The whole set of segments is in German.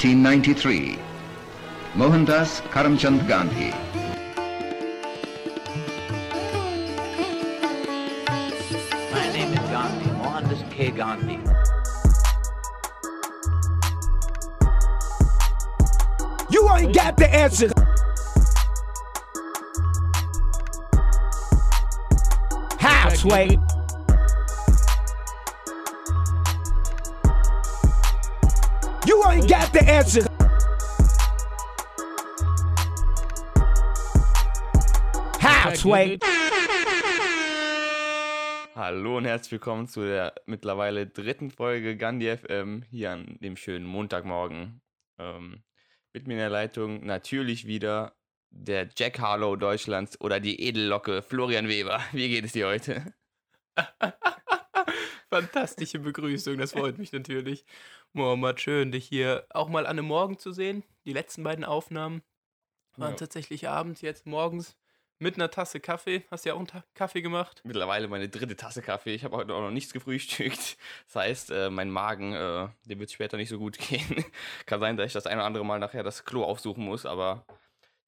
1893. Mohandas Karamchand Gandhi. My name is Gandhi, Mohandas K. Gandhi. You ain't got the answer. How, answer. How? Hallo und herzlich willkommen zu der mittlerweile dritten Folge Gandhi FM hier an dem schönen Montagmorgen. Ähm, mit mir in der Leitung natürlich wieder der Jack Harlow Deutschlands oder die Edellocke Florian Weber. Wie geht es dir heute? Fantastische Begrüßung, das freut mich natürlich. Mohammed, schön, dich hier auch mal an einem Morgen zu sehen. Die letzten beiden Aufnahmen waren Ja. tatsächlich abends, jetzt morgens mit einer Tasse Kaffee. Hast ja auch einen Ta Kaffee gemacht? Mittlerweile meine dritte Tasse Kaffee. Ich habe heute auch noch nichts gefrühstückt. Das heißt, äh, mein Magen, äh, dem wird später nicht so gut gehen. Kann sein, dass ich das ein oder andere Mal nachher das Klo aufsuchen muss, aber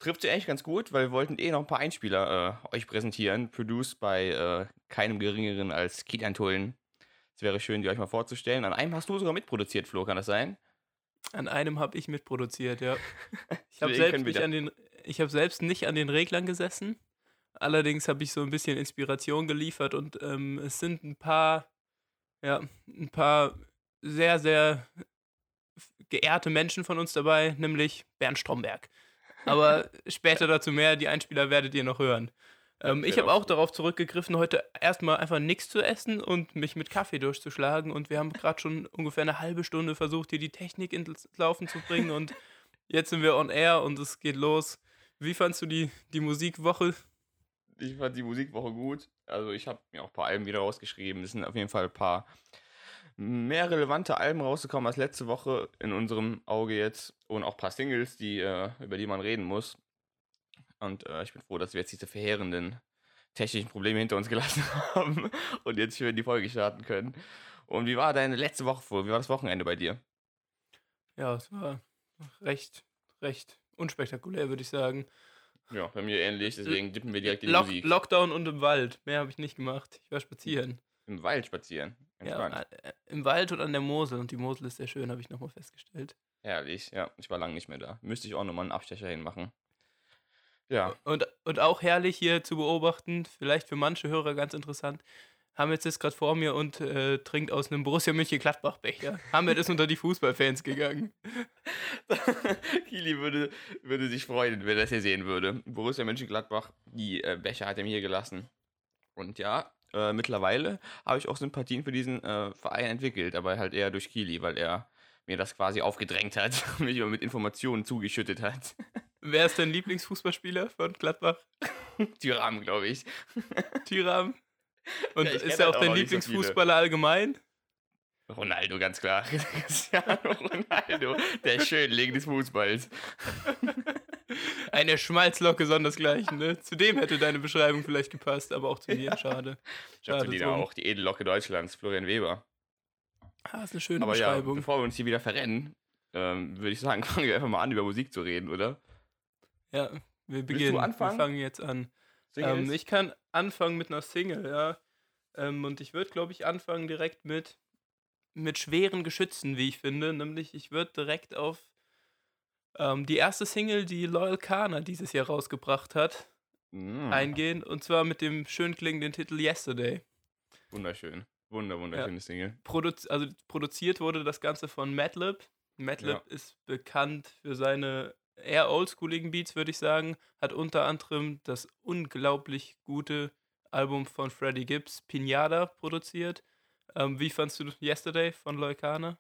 trifft sich eigentlich ganz gut, weil wir wollten eh noch ein paar Einspieler äh, euch präsentieren. Produced bei äh, keinem geringeren als Kilian Tullen. Es wäre schön, die euch mal vorzustellen. An einem hast du sogar mitproduziert, Flo, kann das sein? An einem habe ich mitproduziert, ja. Ich habe selbst, nicht an den- ich hab selbst nicht an den Reglern gesessen. Allerdings habe ich so ein bisschen Inspiration geliefert und ähm, es sind ein paar, ja, ein paar sehr, sehr geehrte Menschen von uns dabei, nämlich Bernd Stromberg. Aber später dazu mehr, die Einspieler werdet ihr noch hören. Ähm, ich wird habe auch auch darauf zurückgegriffen, heute erstmal einfach nichts zu essen und mich mit Kaffee durchzuschlagen. Und wir haben gerade schon ungefähr eine halbe Stunde versucht, hier die Technik ins Laufen zu bringen. Und jetzt sind wir on air und es geht los. Wie fandst du die, die Musikwoche? Ich fand die Musikwoche gut. Also ich habe mir auch ein paar Alben wieder rausgeschrieben. Es sind auf jeden Fall ein paar mehr relevante Alben rausgekommen als letzte Woche in unserem Auge jetzt. Und auch ein paar Singles, die, äh, über die man reden muss. Und äh, ich bin froh, dass wir jetzt diese verheerenden technischen Probleme hinter uns gelassen haben und jetzt schön die Folge starten können. Und wie war deine letzte Woche vor? Wie war das Wochenende bei dir? Ja, es war recht, recht unspektakulär, würde ich sagen. Ja, bei mir ähnlich, deswegen dippen wir direkt in die Lock Musik. Lockdown und im Wald. Mehr habe ich nicht gemacht. Ich war spazieren. Im Wald spazieren. Ja, Entspannt. äh, Im Wald und an der Mosel. Und die Mosel ist sehr schön, habe ich nochmal festgestellt. Herrlich, ja. Ich war lange nicht mehr da. Müsste ich auch nochmal einen Abstecher hinmachen. Ja, Und, und auch herrlich hier zu beobachten, vielleicht für manche Hörer ganz interessant. Hamid sitzt gerade vor mir und äh, trinkt aus einem Borussia Mönchengladbach-Becher. Hamid ist unter die Fußballfans gegangen. Kili würde, würde sich freuen, wenn er das hier sehen würde. Borussia Mönchengladbach, die äh, Becher hat er mir hier gelassen. Und ja, äh, mittlerweile habe ich auch Sympathien für diesen äh, Verein entwickelt, aber halt eher durch Kili, weil er mir das quasi aufgedrängt hat und mich immer mit Informationen zugeschüttet hat. Wer ist dein Lieblingsfußballspieler von Gladbach? Tyram, glaube ich. Tyram. Und Ja, ist er auch halt auch dein nicht so Lieblingsfußballer allgemein? Ronaldo, ganz klar. Cristiano Ronaldo, der Schönling des Fußballs. Eine Schmalzlocke sondersgleichen, ne? Zu dem hätte deine Beschreibung vielleicht gepasst, aber auch zu mir. Schade. Schade Schade die drum. auch, die Edellocke Deutschlands, Florian Weber. Ah, ist eine schöne Aber ja, Beschreibung. bevor wir uns hier wieder verrennen, ähm, würde ich sagen, fangen wir einfach mal an, über Musik zu reden, oder? Ja, wir beginnen. anfangen? Wir fangen jetzt an. Ähm, ich kann anfangen mit einer Single, ja. Ähm, und ich würde, glaube ich, anfangen direkt mit, mit schweren Geschützen, wie ich finde. Nämlich, ich würde direkt auf ähm, die erste Single, die Loyal Kana dieses Jahr rausgebracht hat, Mm, eingehen. Und zwar mit dem schön klingenden Titel Yesterday. Wunderschön. Wunder, wunderschöne Single. Produz also produziert wurde das Ganze von Madlib. Madlib ist bekannt für seine eher oldschooligen Beats, würde ich sagen. Hat unter anderem das unglaublich gute Album von Freddie Gibbs, Pinata, produziert. Ähm, wie fandst du Yesterday von Leukana?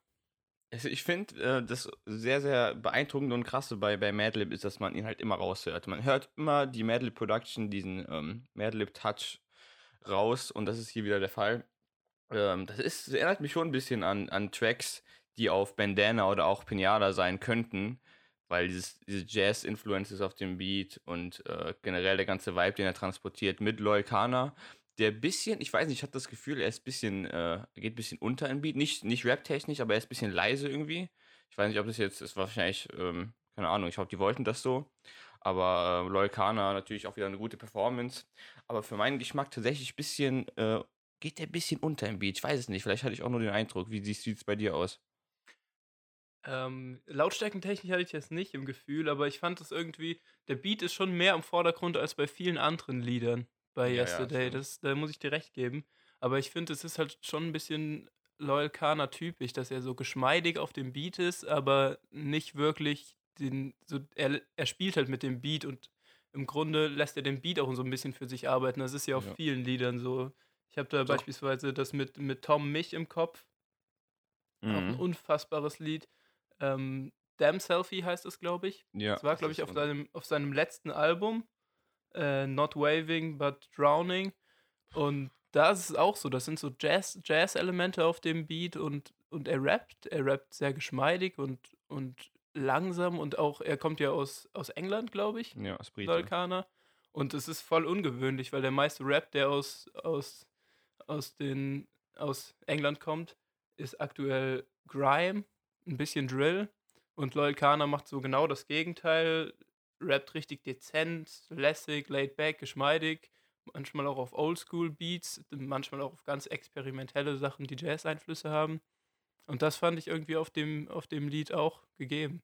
Also ich finde, äh, das sehr, sehr beeindruckende und krasse bei, bei Madlib ist, dass man ihn halt immer raushört. Man hört immer die Madlib Production, diesen ähm, Madlib Touch raus und das ist hier wieder der Fall. Ähm, das ist, das erinnert mich schon ein bisschen an, an Tracks, die auf Bandana oder auch Pinata sein könnten, weil dieses, diese Jazz-Influences auf dem Beat und äh, generell der ganze Vibe, den er transportiert mit Loyalkana, der bisschen, ich weiß nicht, ich hatte das Gefühl, er ist ein bisschen, äh, geht ein bisschen unter im Beat, nicht, nicht rap-technisch, aber er ist ein bisschen leise irgendwie. Ich weiß nicht, ob das jetzt, war wahrscheinlich, ähm, keine Ahnung, ich glaube, die wollten das so. Aber äh, Loyal Kana natürlich auch wieder eine gute Performance. Aber für meinen Geschmack tatsächlich ein bisschen, äh, geht der ein bisschen unter im Beat. Ich weiß es nicht, vielleicht hatte ich auch nur den Eindruck. Wie sieht es bei dir aus? Ähm, lautstärkentechnisch hatte ich jetzt nicht im Gefühl, aber ich fand das irgendwie, der Beat ist schon mehr im Vordergrund als bei vielen anderen Liedern bei Ja, ja, Yesterday. stimmt. das, da muss ich dir recht geben. Aber ich finde, es ist halt schon ein bisschen Loyal Kana typisch, dass er so geschmeidig auf dem Beat ist, aber nicht wirklich den, so, er, er spielt halt mit dem Beat und im Grunde lässt er den Beat auch so ein bisschen für sich arbeiten. Das ist ja auf Ja. vielen Liedern so. Ich habe da Doch. beispielsweise das mit, mit Tom Mich im Kopf. Auch ein Mhm. unfassbares Lied. Ähm, Damn Selfie heißt es, glaube ich. Ja, Das war, glaube ich, auf seinem, auf seinem letzten Album. Äh, Not Waving, but Drowning. Und da ist es auch so. Das sind so Jazz- Jazz-Elemente auf dem Beat und, und er rappt. Er rappt sehr geschmeidig und, und langsam. Und auch, er kommt ja aus, aus England, glaube ich. Ja, aus Brite. Vulkaner. Und es ist voll ungewöhnlich, weil der meiste Rap, der aus, aus, aus, den, aus England kommt, ist aktuell Grime, ein bisschen Drill. Und Loyal Kana macht so genau das Gegenteil. Rappt richtig dezent, lässig, laid back, geschmeidig. Manchmal auch auf Oldschool-Beats, manchmal auch auf ganz experimentelle Sachen, die Jazz-Einflüsse haben. Und das fand ich irgendwie auf dem, auf dem Lied auch gegeben.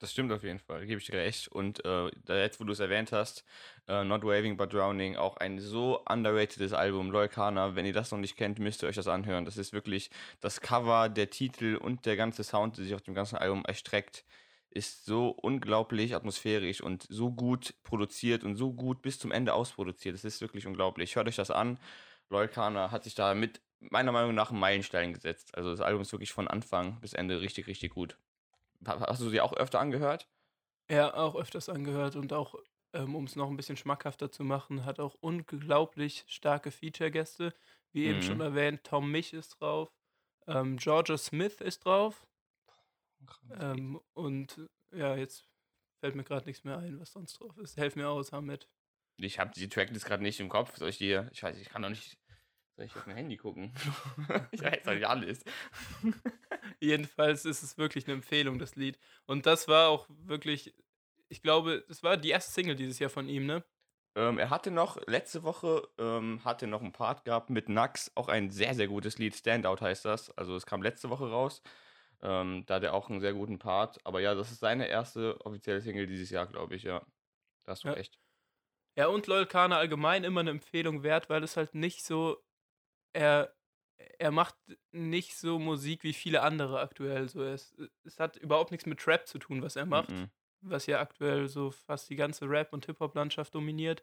Das stimmt auf jeden Fall, gebe ich dir recht. Und äh, da jetzt, wo du es erwähnt hast, äh, Not Waving but Drowning, auch ein so underratedes Album, Loyalkana. Wenn ihr das noch nicht kennt, müsst ihr euch das anhören. Das ist wirklich das Cover, der Titel und der ganze Sound, der sich auf dem ganzen Album erstreckt, ist so unglaublich atmosphärisch und so gut produziert und so gut bis zum Ende ausproduziert. Das ist wirklich unglaublich. Hört euch das an. Loyalkana hat sich da mit meiner Meinung nach einen Meilenstein gesetzt. Also das Album ist wirklich von Anfang bis Ende richtig, richtig gut. Ha- Hast du sie auch öfter angehört? Ja, auch öfters angehört und auch, ähm, um es noch ein bisschen schmackhafter zu machen, hat auch unglaublich starke Feature-Gäste. Wie eben Mhm. schon erwähnt, Tom Mich ist drauf, ähm, Georgia Smith ist drauf ähm, und ja, jetzt fällt mir gerade nichts mehr ein, was sonst drauf ist. Helf mir aus, Hamid. Ich habe die Tracklist gerade nicht im Kopf. Soll ich dir. Ich weiß, ich kann doch nicht. Soll ich auf mein Handy gucken? ich weiß doch nicht alles. Jedenfalls ist es wirklich eine Empfehlung, das Lied. Und das war auch wirklich, ich glaube, das war die erste Single dieses Jahr von ihm, ne? ähm, er hatte noch, letzte Woche, ähm, hatte noch einen Part gehabt mit Nax. Auch ein sehr, sehr gutes Lied. Standout heißt das. Also, es kam letzte Woche raus. Ähm, da hat er auch einen sehr guten Part. Aber ja, das ist seine erste offizielle Single dieses Jahr, glaube ich, ja. Da hast du Ja. recht. Ja, und Loyal Kana allgemein immer eine Empfehlung wert, weil es halt nicht so. Er, er macht nicht so Musik wie viele andere aktuell. So, es, es hat überhaupt nichts mit Trap zu tun, was er macht, Mhm. was ja aktuell so fast die ganze Rap- und Hip-Hop-Landschaft dominiert.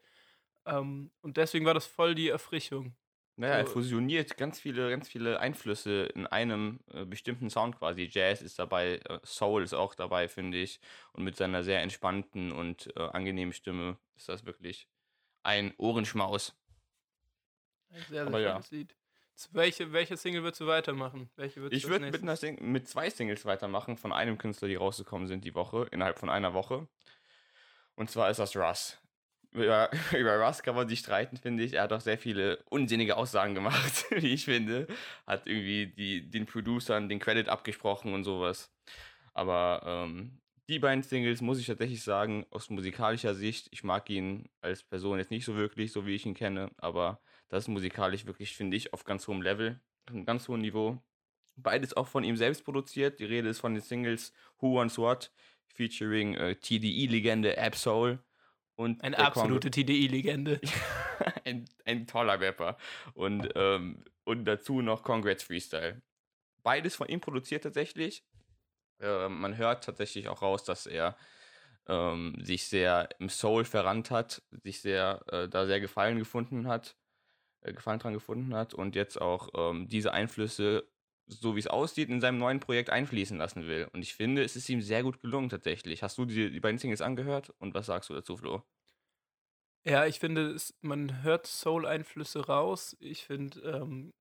Ähm, und deswegen war das voll die Erfrischung. Naja, er So- fusioniert ganz viele, ganz viele Einflüsse in einem äh, bestimmten Sound quasi. Jazz ist dabei, äh, Soul ist auch dabei, finde ich. Und mit seiner sehr entspannten und äh, angenehmen Stimme ist das wirklich ein Ohrenschmaus. Ein sehr, sehr Aber ja. schönes Lied. Welche, welche Single würdest du weitermachen? Welche würdest Ich würde mit, mit zwei Singles weitermachen von einem Künstler, die rausgekommen sind die Woche, innerhalb von einer Woche. Und zwar ist das Russ. Über, über Russ kann man sich streiten, finde ich. Er hat auch sehr viele unsinnige Aussagen gemacht, wie ich finde. Hat irgendwie die, den Producern den Credit abgesprochen und sowas. Aber ähm, die beiden Singles, muss ich tatsächlich sagen, aus musikalischer Sicht, ich mag ihn als Person jetzt nicht so wirklich, so wie ich ihn kenne, aber das ist musikalisch wirklich, finde ich, auf ganz hohem Level, auf einem ganz hohen Niveau. Beides auch von ihm selbst produziert. Die Rede ist von den Singles Who Wants What, featuring äh, TDE-Legende Absol. Und Eine absolute TDI-Legende. ein, ein toller Rapper. Und, ähm, und dazu noch Congrats Freestyle. Beides von ihm produziert tatsächlich. Äh, man hört tatsächlich auch raus, dass er ähm, sich sehr im Soul verrannt hat, sich sehr, äh, da sehr Gefallen gefunden hat, äh, Gefallen dran gefunden hat und jetzt auch ähm, diese Einflüsse, so wie es aussieht, in seinem neuen Projekt einfließen lassen will. Und ich finde, es ist ihm sehr gut gelungen tatsächlich. Hast du die, die beiden Singles angehört und was sagst du dazu, Flo? Ja, ich finde, es, man hört Soul-Einflüsse raus. Ich finde, ähm,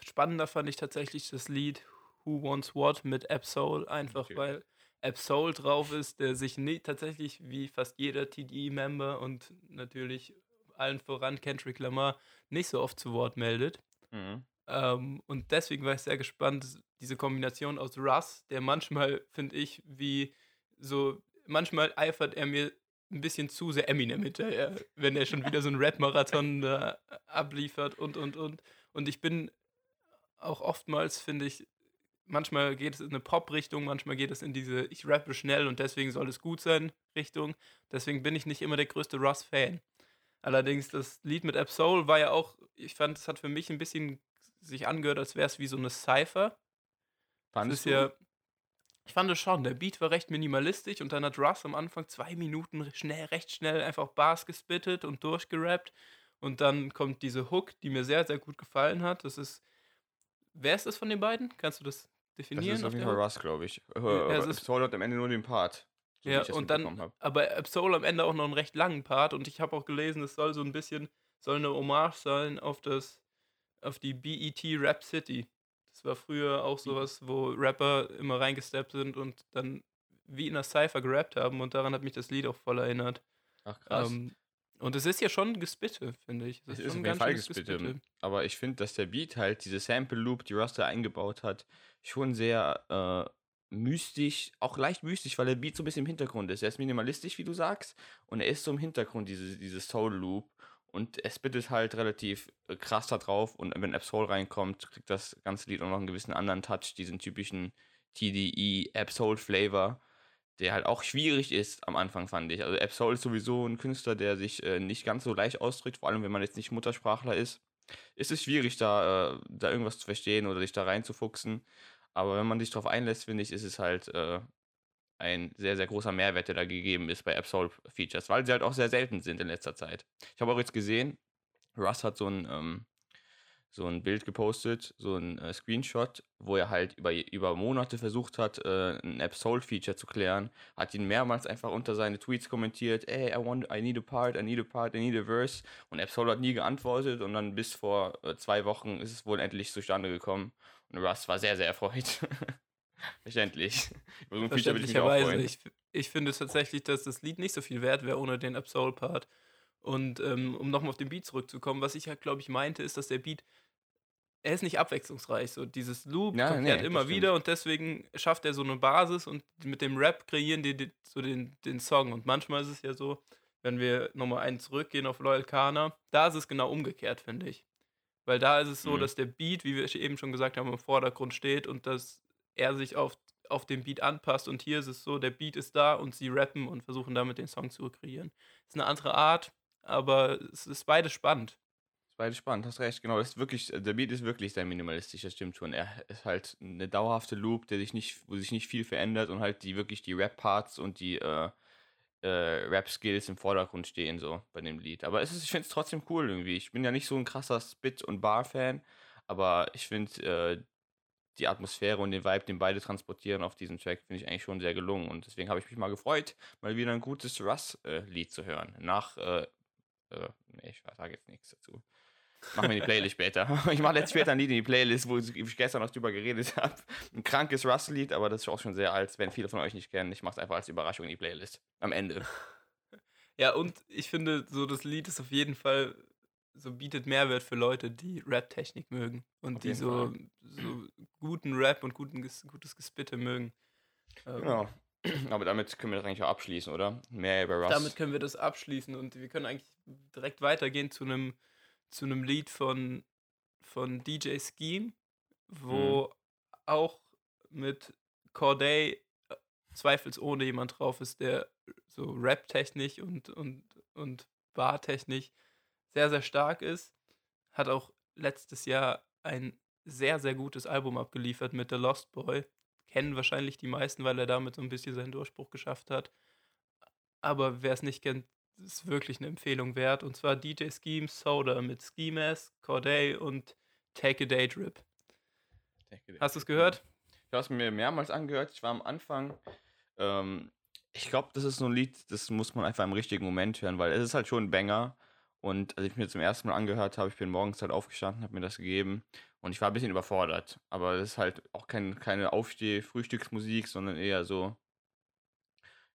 spannender fand ich tatsächlich das Lied Who Wants What mit Absol, einfach Okay. weil Absol drauf ist, der sich nie, tatsächlich wie fast jeder TDE-Member und natürlich allen voran Kendrick Lamar nicht so oft zu Wort meldet. Mhm. Ähm, und deswegen war ich sehr gespannt, diese Kombination aus Russ, der manchmal, finde ich, wie so, manchmal eifert er mir ein bisschen zu sehr Eminem hinterher, wenn er schon wieder so einen Rap-Marathon da abliefert und, und, und. Und ich bin auch oftmals, finde ich, manchmal geht es in eine Pop-Richtung, manchmal geht es in diese ich rappe schnell und deswegen soll es gut sein Richtung. Deswegen bin ich nicht immer der größte Russ-Fan. Allerdings das Lied mit Ab Soul war ja auch, ich fand, es hat für mich ein bisschen sich angehört, als wäre es wie so eine Cypher. Fandest ist ja, ich fand es schon, der Beat war recht minimalistisch und dann hat Russ am Anfang zwei Minuten schnell, recht schnell einfach Bars gespittet und durchgerappt. Und dann kommt diese Hook, die mir sehr, sehr gut gefallen hat. Das ist. Wer ist das von den beiden? Kannst du das definieren? Das ist auf jeden Fall? Russ, glaube ich. Äh, Ja, ist- Soul hat am Ende nur den Part. So Ja, und dann, aber Absol am Ende auch noch einen recht langen Part und ich habe auch gelesen, es soll so ein bisschen, soll eine Hommage sein auf das, auf die BET Rap City. Das war früher auch sowas, wo Rapper immer reingesteppt sind und dann wie in einer Cypher gerappt haben und daran hat mich das Lied auch voll erinnert. Ach krass. Ähm, und es ist ja schon Gespitte, finde ich. Es Es ist auf jeden Fall schönes gespitte. Aber ich finde, dass der Beat halt, diese Sample Loop, die Russ da eingebaut hat, schon sehr äh, mystisch, auch leicht mystisch, weil der Beat so ein bisschen im Hintergrund ist. Er ist minimalistisch, wie du sagst, und er ist so im Hintergrund, diese, diese Soul Loop. Und er spittet halt relativ äh, krass da drauf. Und wenn App Soul reinkommt, kriegt das ganze Lied auch noch einen gewissen anderen Touch, diesen typischen TDE App Soul Flavor, der halt auch schwierig ist am Anfang, fand ich. Also App Soul ist sowieso ein Künstler, der sich äh, nicht ganz so leicht ausdrückt, vor allem wenn man jetzt nicht Muttersprachler ist. Ist es schwierig, da, äh, da irgendwas zu verstehen oder sich da reinzufuchsen. Aber wenn man sich darauf einlässt, finde ich, ist es halt äh, ein sehr, sehr großer Mehrwert, der da gegeben ist bei Absol Features, weil sie halt auch sehr selten sind in letzter Zeit. Ich habe auch jetzt gesehen, Russ hat so ein, ähm, so ein Bild gepostet, so ein äh, Screenshot, wo er halt über, über Monate versucht hat, äh, ein Absol-Feature zu klären, hat ihn mehrmals einfach unter seine Tweets kommentiert, ey, I want, I need a part, I need a part, I need a verse. Und Absol hat nie geantwortet und dann bis vor äh, zwei Wochen ist es wohl endlich zustande gekommen. Und Russ war sehr, sehr erfreut. Verständlich. Über so ein Feature würde ich mich auch freuen. Ich, ich finde tatsächlich, dass das Lied nicht so viel wert wäre ohne den Absol-Part. Und ähm, um nochmal auf den Beat zurückzukommen, was ich halt, glaube ich, meinte, ist, dass der Beat, er ist nicht abwechslungsreich. So dieses Loop Ja, kommt nee, halt immer wieder und deswegen schafft er so eine Basis und mit dem Rap kreieren die, die so den, den Song. Und manchmal ist es ja so, wenn wir nochmal einen zurückgehen auf Loyal Kana, da ist es genau umgekehrt, finde ich. Weil da ist es so, Mhm. dass der Beat, wie wir eben schon gesagt haben, im Vordergrund steht und dass er sich auf, auf den Beat anpasst. Und hier ist es so, der Beat ist da und sie rappen und versuchen damit den Song zu kreieren. Ist eine andere Art, aber es ist beides spannend. Ist beides spannend, hast recht, genau. Ist wirklich, der Beat ist wirklich sehr minimalistisch, das stimmt schon. Er ist halt eine dauerhafte Loop, der sich nicht, wo sich nicht viel verändert und halt die wirklich die Rap-Parts und die äh, äh, Rap-Skills im Vordergrund stehen, so bei dem Lied. Aber es ist, ich finde es trotzdem cool irgendwie. Ich bin ja nicht so ein krasser Spit- und Bar-Fan, aber ich finde äh, die Atmosphäre und den Vibe, den beide transportieren auf diesem Track, finde ich eigentlich schon sehr gelungen. Und deswegen habe ich mich mal gefreut, mal wieder ein gutes Russ-Lied zu hören. Nach, äh, äh, nee, ich sage jetzt nichts dazu. Machen wir die Playlist später. Ich mache jetzt später ein Lied in die Playlist, wo ich gestern noch drüber geredet habe. Ein krankes Russell-Lied, aber das ist auch schon sehr alt. Wenn viele von euch nicht kennen, ich mache es einfach als Überraschung in die Playlist. Am Ende. Ja, und ich finde, so das Lied ist auf jeden Fall so bietet Mehrwert für Leute, die Rap-Technik mögen und Auf die so, so guten Rap und guten, gutes Gespitte mögen. Ähm, Genau. Aber damit können wir das eigentlich auch abschließen, oder? Mehr über Russ. Damit können wir das abschließen und wir können eigentlich direkt weitergehen zu einem zu einem Lied von von DJ Scheme, wo auch mit Corday äh, zweifelsohne jemand drauf ist, der so Rap-technisch und, und, und Bar-technisch sehr, sehr stark ist. Hat auch letztes Jahr ein sehr, sehr gutes Album abgeliefert mit The Lost Boy. Kennen wahrscheinlich die meisten, weil er damit so ein bisschen seinen Durchbruch geschafft hat. Aber wer es nicht kennt, ist wirklich eine Empfehlung wert. Und zwar DJ Scheme Soda mit Ski Mask, Corday und Take a Day Drip. Hast du es gehört? Ich habe es mir mehrmals angehört. Ich war am Anfang. Ähm, ich glaube, das ist so ein Lied, das muss man einfach im richtigen Moment hören, weil es ist halt schon ein Banger. Und als ich mir zum ersten Mal angehört habe, ich bin morgens halt aufgestanden, habe mir das gegeben und ich war ein bisschen überfordert. Aber das ist halt auch kein, keine Aufsteh-Frühstücksmusik, sondern eher so,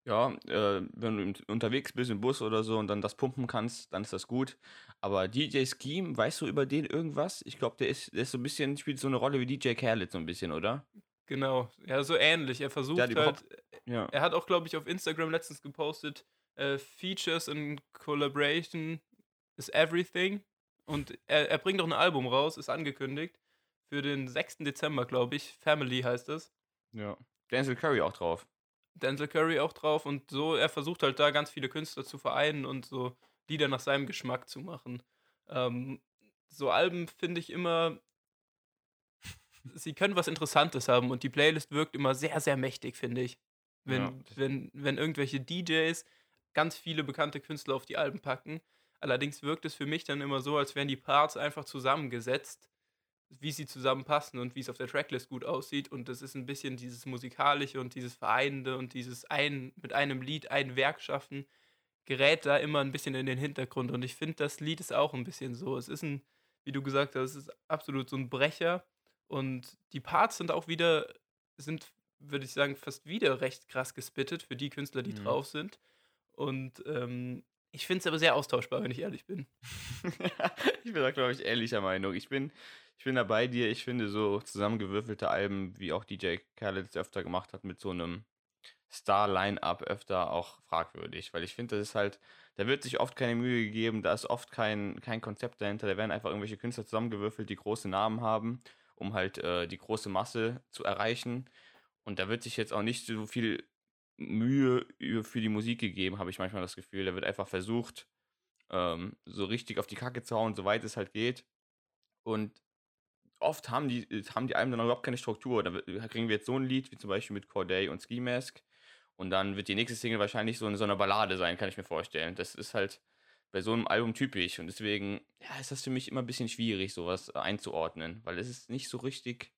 Ja, äh, wenn du unterwegs bist im Bus oder so und dann das pumpen kannst, dann ist das gut. Aber DJ Scheme, weißt du über den irgendwas? Ich glaube, der ist, der ist so ein bisschen, spielt so eine Rolle wie DJ Khaled so ein bisschen, oder? Genau, ja, so ähnlich. Er versucht Ja, halt, Ja. er hat auch, glaube ich, auf Instagram letztens gepostet, äh, Features in Collaboration is everything. Und er, er bringt auch ein Album raus, ist angekündigt, für den 6. Dezember, glaube ich. Family heißt es. ja. Denzel Curry auch drauf. Denzel Curry auch drauf und so, er versucht halt da ganz viele Künstler zu vereinen und so Lieder nach seinem Geschmack zu machen. Ähm, so Alben finde ich immer, sie können was Interessantes haben und die Playlist wirkt immer sehr, sehr mächtig, finde ich. Wenn, Ja. wenn, wenn irgendwelche DJs ganz viele bekannte Künstler auf die Alben packen. Allerdings wirkt es für mich dann immer so, als wären die Parts einfach zusammengesetzt, wie sie zusammenpassen und wie es auf der Tracklist gut aussieht. Und das ist ein bisschen dieses Musikalische und dieses Vereinende und dieses ein, mit einem Lied ein Werk schaffen, gerät da immer ein bisschen in den Hintergrund. Und ich finde, das Lied ist auch ein bisschen so. Es ist ein, wie du gesagt hast, es ist absolut so ein Brecher. Und die Parts sind auch wieder, sind, würde ich sagen, fast wieder recht krass gespittet für die Künstler, die Mhm. drauf sind. Und ähm, ich finde es aber sehr austauschbar, wenn ich ehrlich bin. ich bin da, glaube ich, ähnlicher Meinung. Ich bin, ich bin da bei dir. Ich finde so zusammengewürfelte Alben, wie auch DJ Khaled es öfter gemacht hat, mit so einem Star-Line-Up öfter auch fragwürdig. Weil ich finde, das ist halt, da wird sich oft keine Mühe gegeben, da ist oft kein, kein Konzept dahinter. Da werden einfach irgendwelche Künstler zusammengewürfelt, die große Namen haben, um halt äh, die große Masse zu erreichen. Und da wird sich jetzt auch nicht so viel Mühe für die Musik gegeben, habe ich manchmal das Gefühl. Da wird einfach versucht, ähm, so richtig auf die Kacke zu hauen, soweit es halt geht. Und oft haben die, äh, haben die Alben dann überhaupt keine Struktur. Da kriegen wir jetzt so ein Lied, wie zum Beispiel mit Corday und Ski Mask. Und dann wird die nächste Single wahrscheinlich so in so einer Ballade sein, kann ich mir vorstellen. Das ist halt bei so einem Album typisch. Und deswegen, ja, ist das für mich immer ein bisschen schwierig, sowas äh, einzuordnen. Weil es ist nicht so richtig.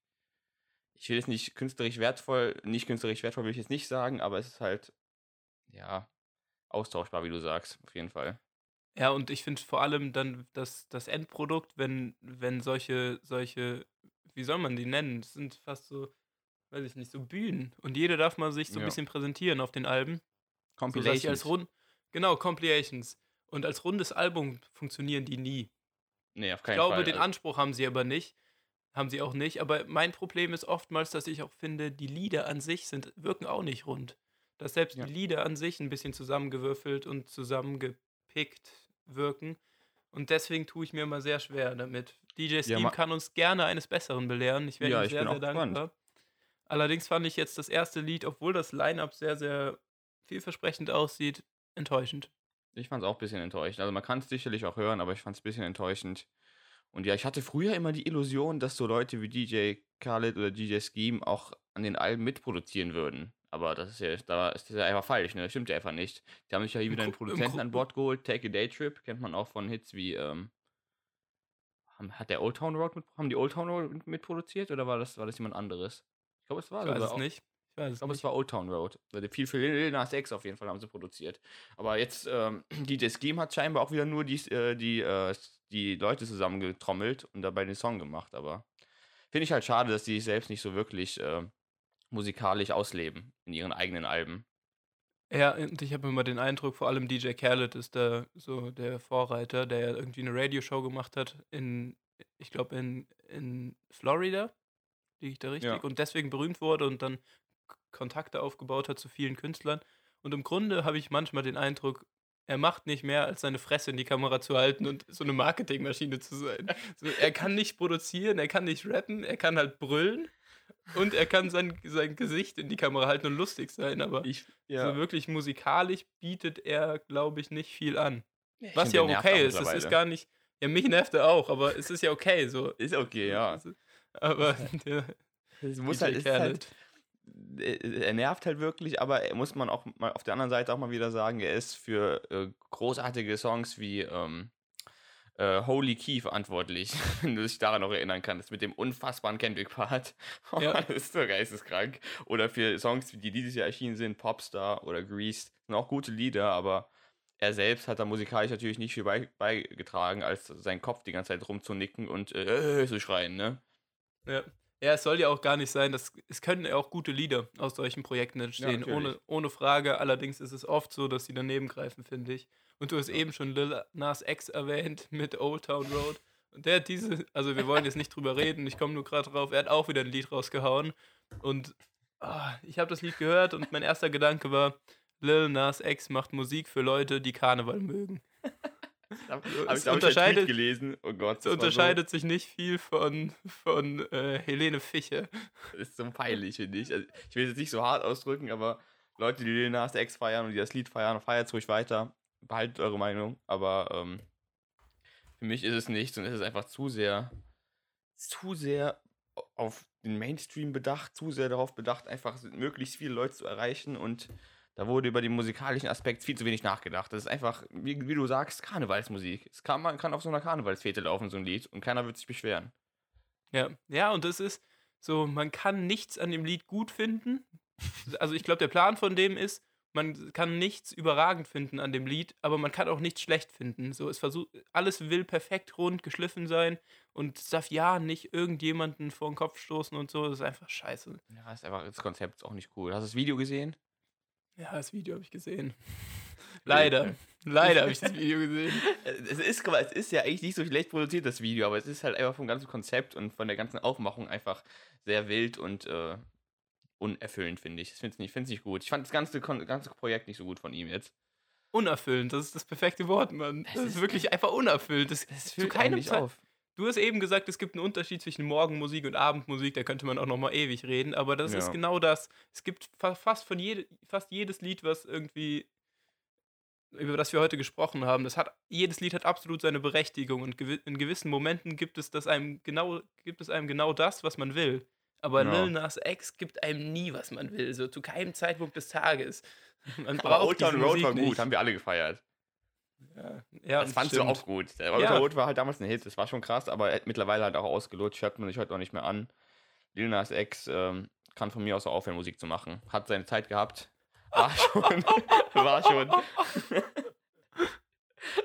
Ich will jetzt nicht künstlerisch wertvoll, nicht künstlerisch wertvoll will ich jetzt nicht sagen, aber es ist halt, ja, austauschbar, wie du sagst, auf jeden Fall. Ja, und ich finde vor allem dann das, das Endprodukt, wenn, wenn solche, solche, wie soll man die nennen? Das sind fast so, weiß ich nicht, so Bühnen. Und jeder darf mal sich so ein Ja. bisschen präsentieren auf den Alben. So Compilations. als rund, genau, Compilations. Und als rundes Album funktionieren die nie. Nee, auf Ich keinen glaube, Fall. den Also- Anspruch haben sie aber nicht. Haben sie auch nicht. Aber mein Problem ist oftmals, dass ich auch finde, die Lieder an sich sind, wirken auch nicht rund. Dass selbst Ja. die Lieder an sich ein bisschen zusammengewürfelt und zusammengepickt wirken. Und deswegen tue ich mir immer sehr schwer damit. DJ Ja, Steam ma- kann uns gerne eines Besseren belehren. Ich wäre Ja, ihm sehr, sehr auch gespannt. dankbar. Allerdings fand ich jetzt das erste Lied, obwohl das Line-Up sehr, sehr vielversprechend aussieht, enttäuschend. Ich fand es auch ein bisschen enttäuschend. Also man kann es sicherlich auch hören, aber ich fand es ein bisschen enttäuschend. Und ja, ich hatte früher immer die Illusion, dass so Leute wie DJ Khaled oder DJ Scheme auch an den Alben mitproduzieren würden. Aber das ist ja, da ist das ja einfach falsch, ne? Das stimmt ja einfach nicht. Die haben sich ja hier Im wieder einen Produzenten an Bord geholt. Take a Day Trip kennt man auch von Hits wie, ähm, hat der Old Town Road mit, haben die Old Town Road mit- mitproduziert oder war das, war das jemand anderes? Ich glaube, es war Ich weiß es auch- nicht. Ich weiß Ich glaube, es war Old Town Road. Also Viel für Lil Nas X auf jeden Fall haben sie produziert. Aber jetzt, ähm, DJ Scheme hat scheinbar auch wieder nur die, äh, die, äh, die Leute zusammengetrommelt und dabei den Song gemacht. Aber finde ich halt schade, dass die sich selbst nicht so wirklich äh, musikalisch ausleben in ihren eigenen Alben. Ja, und ich habe immer den Eindruck, vor allem DJ Khaled ist da so der Vorreiter, der ja irgendwie eine Radioshow gemacht hat in, ich glaube, in, in Florida, liege ich da richtig, Ja. und deswegen berühmt wurde und dann Kontakte aufgebaut hat zu vielen Künstlern. Und im Grunde habe ich manchmal den Eindruck, er macht nicht mehr, als seine Fresse in die Kamera zu halten und so eine Marketingmaschine zu sein. So, er kann nicht produzieren, er kann nicht rappen, er kann halt brüllen und er kann sein, sein Gesicht in die Kamera halten und lustig sein, aber Ich, so wirklich musikalisch bietet er, glaube ich, nicht viel an. Ich Was ja auch okay ist. Mittlerweile. ist gar nicht. Ja, mich nervt er auch, aber es ist ja okay so. Ist okay, ja. Aber der Es muss halt, ist halt, er nervt halt wirklich, aber er muss man auch mal auf der anderen Seite auch mal wieder sagen, er ist für äh, großartige Songs wie ähm, äh, Holy Key verantwortlich, wenn du dich daran noch erinnern kannst, mit dem unfassbaren Kendrick-Part. Ja. das ist so geisteskrank. Oder für Songs, die dieses Jahr erschienen sind, Popstar oder Greased, sind auch gute Lieder, aber er selbst hat da musikalisch natürlich nicht viel bei, beigetragen, als sein Kopf die ganze Zeit rumzunicken und äh, äh, zu schreien, ne? Ja. Ja, es soll ja auch gar nicht sein, dass es können ja auch gute Lieder aus solchen Projekten entstehen, natürlich. ohne, ohne Frage. Allerdings ist es oft so, dass sie daneben greifen, finde ich. Und du hast eben schon Lil Nas X erwähnt mit Old Town Road. Und der hat diese, also wir wollen jetzt nicht drüber reden, ich komme nur gerade drauf, er hat auch wieder ein Lied rausgehauen. Und ah, ich habe das Lied gehört und mein erster Gedanke war, Lil Nas X macht Musik für Leute, die Karneval mögen. Hab, hab ich unterscheidet- gelesen. Oh Gott, das unterscheidet sich nicht viel von, von äh, Helene Fischer. So, ist so peinlich, finde ich. Also, ich will es jetzt nicht so hart ausdrücken, aber Leute, die Lil Nas X feiern und die das Lied feiern, feiert es ruhig weiter. Behaltet eure Meinung, aber ähm, für mich ist es nichts und es ist einfach zu sehr, zu sehr auf den Mainstream bedacht, zu sehr darauf bedacht, einfach möglichst viele Leute zu erreichen und da wurde über den musikalischen Aspekt viel zu wenig nachgedacht. Das ist einfach, wie, wie du sagst, Karnevalsmusik. Es kann, man kann auf so einer Karnevalsfete laufen, so ein Lied, und keiner wird sich beschweren. Ja, ja, und das ist so, man kann nichts an dem Lied gut finden. Also ich glaube, der Plan von dem ist, man kann nichts überragend finden an dem Lied, aber man kann auch nichts schlecht finden. So, es versucht, alles will perfekt rund geschliffen sein und es darf ja nicht irgendjemanden vor den Kopf stoßen und so. Das ist einfach scheiße. Ja, ist einfach, das Konzept ist auch nicht cool. Hast du das Video gesehen? Ja, das Video habe ich gesehen. Leider. Leider habe ich das Video gesehen. Es ist, es ist ja eigentlich nicht so schlecht produziert, das Video, aber es ist halt einfach vom ganzen Konzept und von der ganzen Aufmachung einfach sehr wild und äh, unerfüllend, finde ich. Ich finde es nicht, find's nicht gut. Ich fand das ganze, ganze Projekt nicht so gut von ihm jetzt. Unerfüllend, das ist das perfekte Wort, Mann. Das, Das ist ist- wirklich einfach unerfüllt. Das, zu keinem nicht Zeit, auf. Du hast eben gesagt, es gibt einen Unterschied zwischen Morgenmusik und Abendmusik, da könnte man auch noch mal ewig reden, aber das ist Ja. genau das. Es gibt fa fast von jede, fast jedes Lied, was irgendwie über das wir heute gesprochen haben, das hat jedes Lied hat absolut seine Berechtigung und gewi in gewissen Momenten gibt es das einem genau gibt es einem genau das, was man will. Aber Ja. Lil Nas X gibt einem nie, was man will, so zu keinem Zeitpunkt des Tages. Man Aber braucht Old Town Road war gut, nicht. haben wir alle gefeiert. Ja, ja, das fandst stimmt. du auch gut. Der Ja. Road war halt damals ein Hit, das war schon krass, aber er hat mittlerweile halt auch ausgelutscht, hört man sich heute auch nicht mehr an. Lil Nas X ähm, kann von mir aus auch aufhören, Musik zu machen. Hat seine Zeit gehabt. War schon, war schon,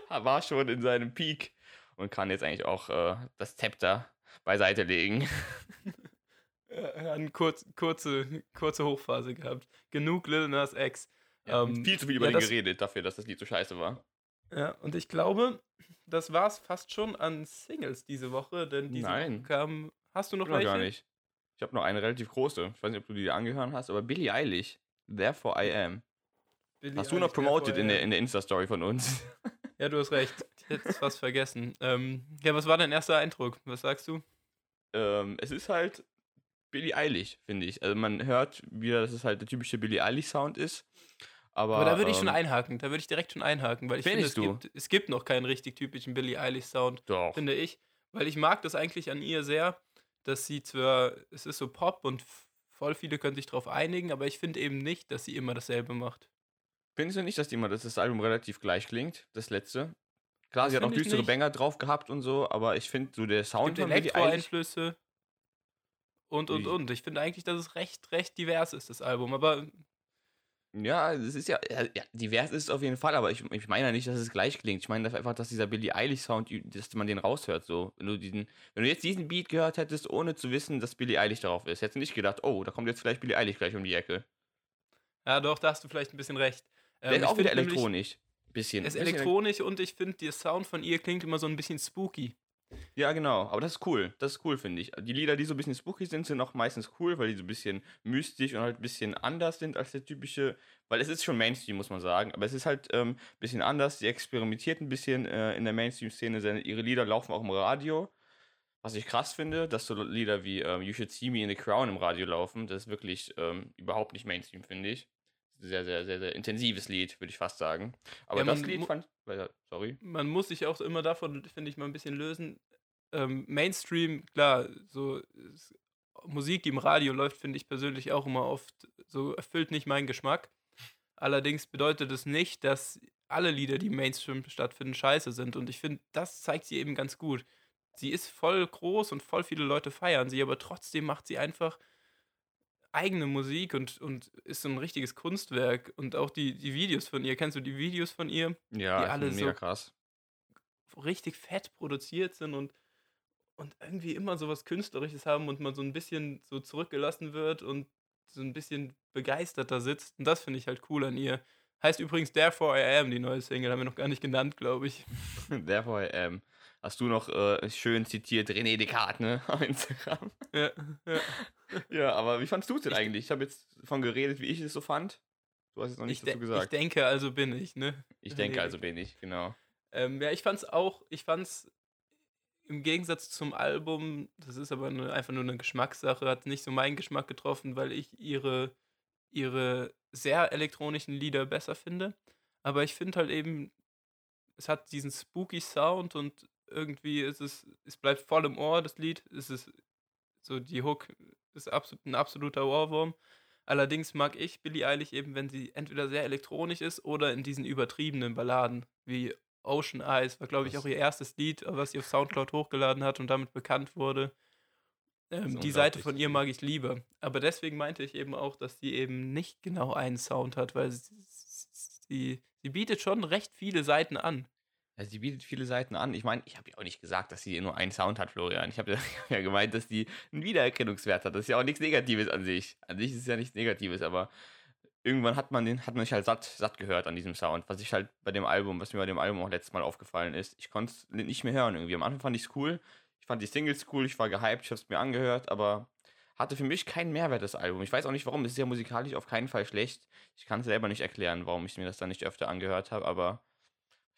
war schon in seinem Peak und kann jetzt eigentlich auch äh, das Zepter beiseite legen. Ja, er hat eine kurz, kurze, kurze Hochphase gehabt. Genug Lil Nas X. Ähm, Viel zu viel über ja, den geredet, dafür, dass das Lied so scheiße war. Ja, und ich glaube, das war's fast schon an Singles diese Woche, denn diese Nein. Woche kam. Hast du noch Noch welche? gar nicht. Ich habe noch eine relativ große. Ich weiß nicht, ob du die angehört hast, aber Billie Eilish. Therefore I am. Billie Hast du noch promoted in der, in der Insta-Story von uns? Ja, du hast recht. Ich hätte es fast vergessen. Ähm, ja, was war dein erster Eindruck? Was sagst du? ähm, es ist halt Billie Eilish, finde ich. Also man hört wieder, dass es halt der typische Billie Eilish-Sound ist. Aber, Aber da würde ich schon ähm, einhaken. Da würde ich direkt schon einhaken, weil ich finde, es gibt, es gibt noch keinen richtig typischen Billie Eilish-Sound. Finde ich. Weil ich mag das eigentlich an ihr sehr, dass sie zwar, es ist so Pop und voll viele können sich darauf einigen, aber ich finde eben nicht, dass sie immer dasselbe macht. Findest du nicht, dass die immer, dass das Album relativ gleich klingt, das letzte? Klar, Das sie hat auch düstere. Banger drauf gehabt und so, aber ich finde so der Es Sound gibt von Eilish. Elektro-Einflüsse und, und, und. Ich finde eigentlich, dass es recht, recht divers ist, das Album. Aber Ja, es ist ja, ja, divers ist es auf jeden Fall, aber ich, ich meine ja nicht, dass es gleich klingt. Ich meine dass einfach, dass dieser Billie Eilish-Sound, dass man den raushört. So. Wenn, du diesen, wenn du jetzt diesen Beat gehört hättest, ohne zu wissen, dass Billie Eilish darauf ist, hättest du nicht gedacht, oh, da kommt jetzt vielleicht Billie Eilish gleich um die Ecke. ja, doch, da hast du vielleicht ein bisschen recht. Der Ähm, ist ich auch wieder elektronisch. Bisschen. Er ist elektronisch und ich finde, der Sound von ihr klingt immer so ein bisschen spooky. Ja, genau. Aber das ist cool. Das ist cool, finde ich. Die Lieder, die so ein bisschen spooky sind, sind auch meistens cool, weil die so ein bisschen mystisch und halt ein bisschen anders sind als der typische. Weil es ist schon Mainstream, muss man sagen. Aber es ist halt ein ähm, bisschen anders. Die experimentiert ein bisschen äh, in der Mainstream-Szene. Ihre Lieder laufen auch im Radio. Was ich krass finde, dass so Lieder wie ähm, You Should See Me in the Crown im Radio laufen. Das ist wirklich ähm, überhaupt nicht Mainstream, finde ich. Sehr, sehr, sehr, sehr intensives Lied, würde ich fast sagen. Aber Ja, das man Lied fand. Sorry. man muss sich auch immer davon, finde ich, mal ein bisschen lösen. Ähm, Mainstream, klar, so es, Musik, die im Radio läuft, finde ich persönlich auch immer oft so erfüllt nicht meinen Geschmack. Allerdings bedeutet es nicht, dass alle Lieder, die im Mainstream stattfinden, scheiße sind. Und ich finde, das zeigt sie eben ganz gut. Sie ist voll groß und voll viele Leute feiern sie, aber trotzdem macht sie einfach eigene Musik und, und ist so ein richtiges Kunstwerk. Und auch die, die Videos von ihr, kennst du die Videos von ihr? Ja, Die alle mega so- krass. richtig fett produziert sind und und irgendwie immer so was Künstlerisches haben und man so ein bisschen so zurückgelassen wird und so ein bisschen begeisterter sitzt. Und das finde ich halt cool an ihr. Heißt übrigens Therefore I Am, die neue Single, haben wir noch gar nicht genannt, glaube ich. Therefore, ähm, hast du noch äh, schön zitiert René Descartes, ne? Auf Instagram. Ja, ja. Ja, aber wie fandst du es denn eigentlich? Ich habe jetzt davon geredet, wie ich es so fand. Du hast jetzt noch Ich, nichts dazu ich gesagt. denke, also bin ich, ne? Ich denke, also bin ich, genau. Ähm, ja, ich fand's auch, ich fand's im Gegensatz zum Album, das ist aber nur, einfach nur eine Geschmackssache, hat nicht so meinen Geschmack getroffen, weil ich ihre, ihre sehr elektronischen Lieder besser finde. Aber ich finde halt eben, es hat diesen spooky Sound und irgendwie ist es, es bleibt voll im Ohr, das Lied. Es ist so, die Hook ist absolut, ein absoluter Ohrwurm. Allerdings mag ich Billie Eilish eben, wenn sie entweder sehr elektronisch ist oder in diesen übertriebenen Balladen, wie Ocean Eyes, war glaube ich auch ihr erstes Lied, was sie auf Soundcloud hochgeladen hat und damit bekannt wurde. Ähm, die Seite von ihr mag ich lieber. Aber deswegen meinte ich eben auch, dass sie eben nicht genau einen Sound hat, weil sie, sie, sie bietet schon recht viele Seiten an. Ja, sie bietet viele Seiten an. Ich meine, ich habe ja auch nicht gesagt, dass sie nur einen Sound hat, Florian. Ich habe ja gemeint, dass die einen Wiedererkennungswert hat. Das ist ja auch nichts Negatives an sich. An sich ist es ja nichts Negatives, aber irgendwann hat man den, hat man sich halt satt, satt gehört an diesem Sound. Was ich halt bei dem Album, was mir bei dem Album auch letztes Mal aufgefallen ist, ich konnte es nicht mehr hören irgendwie. Am Anfang fand ich es cool. Ich fand die Singles cool, ich war gehypt, ich habe es mir angehört, aber hatte für mich keinen Mehrwert, das Album. Ich weiß auch nicht warum. Es ist ja musikalisch auf keinen Fall schlecht. Ich kann es selber nicht erklären, warum ich mir das dann nicht öfter angehört habe, aber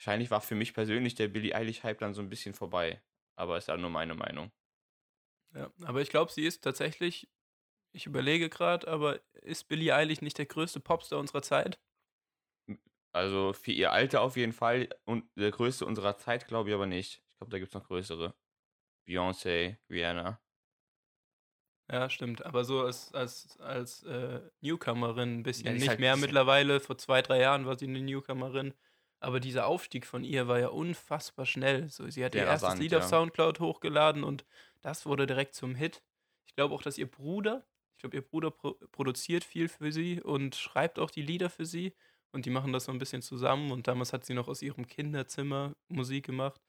wahrscheinlich war für mich persönlich der Billie Eilish-Hype dann so ein bisschen vorbei. Aber ist ja nur meine Meinung. Ja, aber ich glaube, sie ist tatsächlich, ich überlege gerade, aber ist Billie Eilish nicht der größte Popstar unserer Zeit? Also für ihr Alter auf jeden Fall und der größte unserer Zeit glaube ich aber nicht. Ich glaube, da gibt es noch größere. Beyoncé, Rihanna. Ja, stimmt. Aber so als, als, als äh, Newcomerin ein bisschen. ist Nicht halt- mehr ja- mittlerweile. Vor zwei, drei Jahren war sie eine Newcomerin. Aber dieser Aufstieg von ihr war ja unfassbar schnell. So, sie hat ihr erstes rasant, Lied auf ja. Soundcloud hochgeladen und das wurde direkt zum Hit. Ich glaube auch, dass ihr Bruder, ich glaube, ihr Bruder pro produziert viel für sie und schreibt auch die Lieder für sie. Und die machen das so ein bisschen zusammen. Und damals hat sie noch aus ihrem Kinderzimmer Musik gemacht.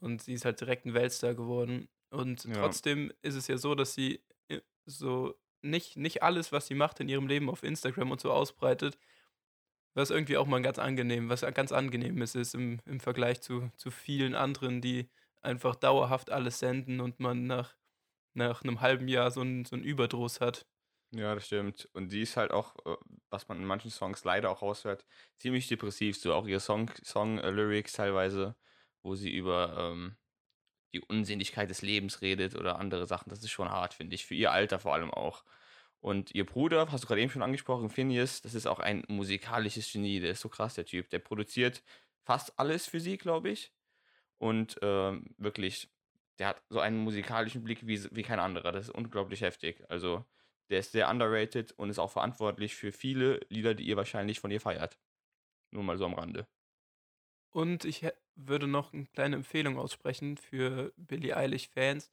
Und sie ist halt direkt ein Weltstar geworden. Und Ja. trotzdem ist es ja so, dass sie äh, so nicht, nicht alles, was sie macht in ihrem Leben auf Instagram und so ausbreitet, was irgendwie auch mal ganz angenehm, was ganz angenehm ist, im, im Vergleich zu, zu vielen anderen, die einfach dauerhaft alles senden und man nach, nach einem halben Jahr so einen so einen Überdruss hat. Ja, das stimmt. Und die ist halt auch, äh, was man in manchen Songs leider auch raushört, ziemlich depressiv. So auch ihre Song, Song äh, teilweise, wo sie über ähm, die Unsinnigkeit des Lebens redet oder andere Sachen. Das ist schon hart, finde ich. Für ihr Alter vor allem auch. Und ihr Bruder, hast du gerade eben schon angesprochen, Phineas, das ist auch ein musikalisches Genie. Der ist so krass, der Typ. Der produziert fast alles für sie, glaube ich. Und ähm, wirklich, der hat so einen musikalischen Blick wie, wie kein anderer. Das ist unglaublich heftig. Also, der ist sehr underrated und ist auch verantwortlich für viele Lieder, die ihr wahrscheinlich von ihr feiert. Nur mal so am Rande. Und ich würde noch eine kleine Empfehlung aussprechen für Billie Eilish-Fans.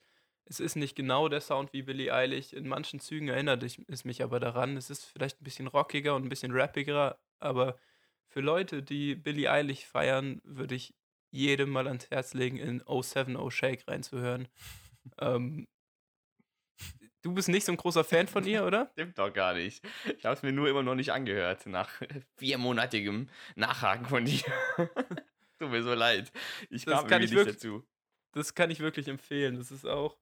Es ist nicht genau der Sound wie Billie Eilish. In manchen Zügen erinnert es mich aber daran. Es ist vielleicht ein bisschen rockiger und ein bisschen rappiger, aber für Leute, die Billie Eilish feiern, würde ich jedem mal ans Herz legen, in 070 Shake reinzuhören. ähm, du bist nicht so ein großer Fan von ihr, oder? Stimmt doch gar nicht. Ich habe es mir nur immer noch nicht angehört, nach viermonatigem Nachhaken von dir. Tut mir so leid. Ich kam ich nicht wirklich- dazu. Das kann ich wirklich empfehlen. Das ist auch.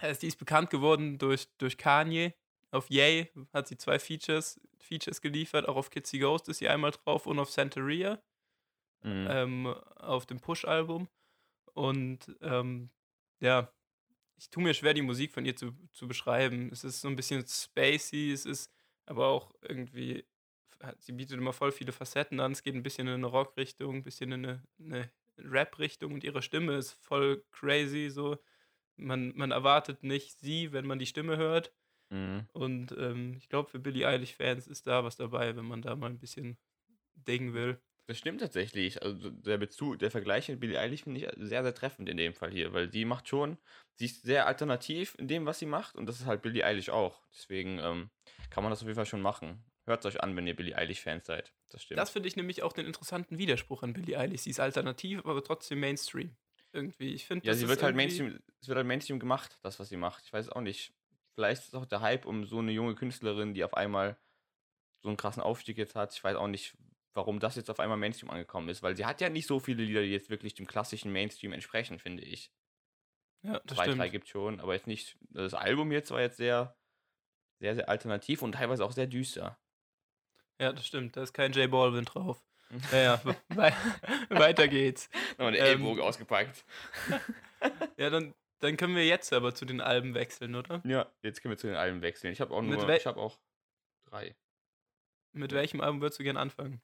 Äh, Die ist bekannt geworden durch, durch Kanye. Auf Yay hat sie zwei Features, Features geliefert. Auch auf Kitsy Ghost ist sie einmal drauf und auf Santeria Mhm. ähm, auf dem Push-Album. Und ähm, ja, ich tue mir schwer, die Musik von ihr zu, zu beschreiben. Es ist so ein bisschen spacey, es ist aber auch irgendwie, sie bietet immer voll viele Facetten an. Es geht ein bisschen in eine Rock-Richtung, ein bisschen in eine, eine Rap-Richtung und ihre Stimme ist voll crazy. So. Man, man erwartet nicht sie, wenn man die Stimme hört. Mhm. Und ähm, ich glaube, für Billie Eilish-Fans ist da was dabei, wenn man da mal ein bisschen dingen will. Das stimmt tatsächlich. Also der Bezug, der Vergleich mit Billie Eilish finde ich sehr, sehr treffend in dem Fall hier, weil die macht schon, sie ist sehr alternativ in dem, was sie macht und das ist halt Billie Eilish auch. Deswegen ähm, kann man das auf jeden Fall schon machen. Hört euch an, wenn ihr Billie Eilish-Fans seid. Das stimmt. Das finde ich nämlich auch den interessanten Widerspruch an Billie Eilish. Sie ist alternativ, aber trotzdem Mainstream. Irgendwie. Ich finde, Ja, sie wird halt Mainstream, es wird halt Mainstream gemacht, das, was sie macht. Ich weiß es auch nicht. Vielleicht ist es auch der Hype um so eine junge Künstlerin, die auf einmal so einen krassen Aufstieg jetzt hat. Ich weiß auch nicht, warum das jetzt auf einmal Mainstream angekommen ist, weil sie hat ja nicht so viele Lieder, die jetzt wirklich dem klassischen Mainstream entsprechen, finde ich. Ja, das Zwei, drei stimmt. gibt schon, aber jetzt nicht. Das Album jetzt war jetzt sehr, sehr, sehr alternativ und teilweise auch sehr düster. Ja, das stimmt. Da ist kein J Balvin drauf. Naja, wei weiter geht's. Nochmal den Ähm, Ellbogen ausgepackt. Ja, dann, dann können wir jetzt aber zu den Alben wechseln, oder? Ja, jetzt können wir zu den Alben wechseln. Ich habe auch nur, ich habe auch drei. Mit welchem Album würdest du gern anfangen?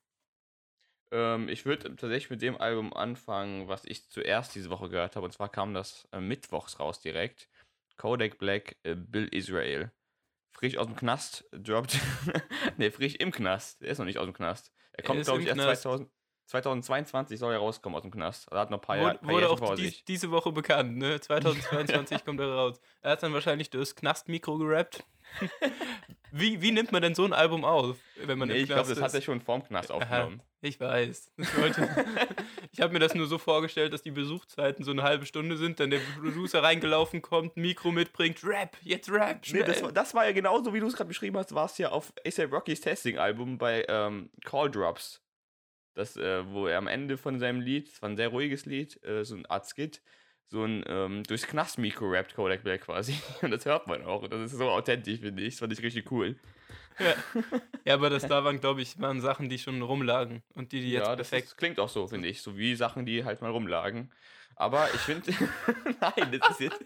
Ähm, ich würde tatsächlich mit dem Album anfangen, was ich zuerst diese Woche gehört habe. Und zwar kam das äh, mittwochs raus direkt. Kodak Black, äh, Bill Israel. Frisch aus dem Knast, droppt. ne, frisch im Knast. Der ist noch nicht aus dem Knast. Er kommt, ist glaube ich, erst Knast. 2000, 2022 soll er rauskommen aus dem Knast. Er hat noch ein paar, Jahr, Wurde, Jahre auch dies, sich. diese Woche bekannt, ne? 2022 kommt er raus. Er hat dann wahrscheinlich das Knastmikro gerappt. Wie, wie nimmt man denn so ein Album auf, wenn man Nee, im ich glaube, Knast das hat er ist? schon vorm Knast aufgenommen. Ich weiß. Ich, habe mir das nur so vorgestellt, dass die Besuchszeiten so eine halbe Stunde sind, dann der Producer reingelaufen kommt, Mikro mitbringt, Rap, jetzt Rap, Nee, das, war, das war ja genauso, wie du es gerade beschrieben hast, war es ja auf ASAP Rockys Testing-Album bei ähm, Call Drops. Das, äh, wo er am Ende von seinem Lied, es war ein sehr ruhiges Lied, äh, so eine Art Skit, so ein ähm, durchs Knastmikro rappt Kodak Black quasi. Und das hört man auch. Und das ist so authentisch, finde ich. Das fand ich richtig cool. ja. ja, aber das da waren, glaube ich, waren Sachen, die schon rumlagen und die, die jetzt ja, das perfekt ist, klingt auch so, finde ich. So wie Sachen, die halt mal rumlagen. Aber ich finde. Nein, das ist jetzt.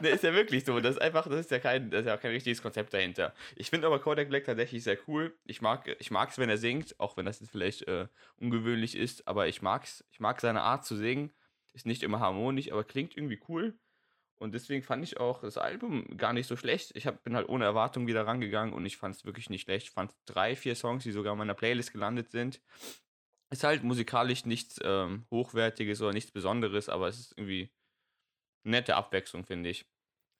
ne, ist ja wirklich so. Das ist einfach, das ist ja kein, das ist ja kein richtiges Konzept dahinter. Ich finde aber Kodak Black tatsächlich sehr cool. Ich mag ich mag's, wenn er singt, auch wenn das jetzt vielleicht äh, ungewöhnlich ist, aber ich mag's, ich mag seine Art zu singen. Ist nicht immer harmonisch, aber klingt irgendwie cool. Und deswegen fand ich auch das Album gar nicht so schlecht. Ich hab, bin halt ohne Erwartung wieder rangegangen und ich fand es wirklich nicht schlecht. Ich fand drei, vier Songs, die sogar in meiner Playlist gelandet sind. Ist halt musikalisch nichts ähm, Hochwertiges oder nichts Besonderes, aber es ist irgendwie eine nette Abwechslung, finde ich.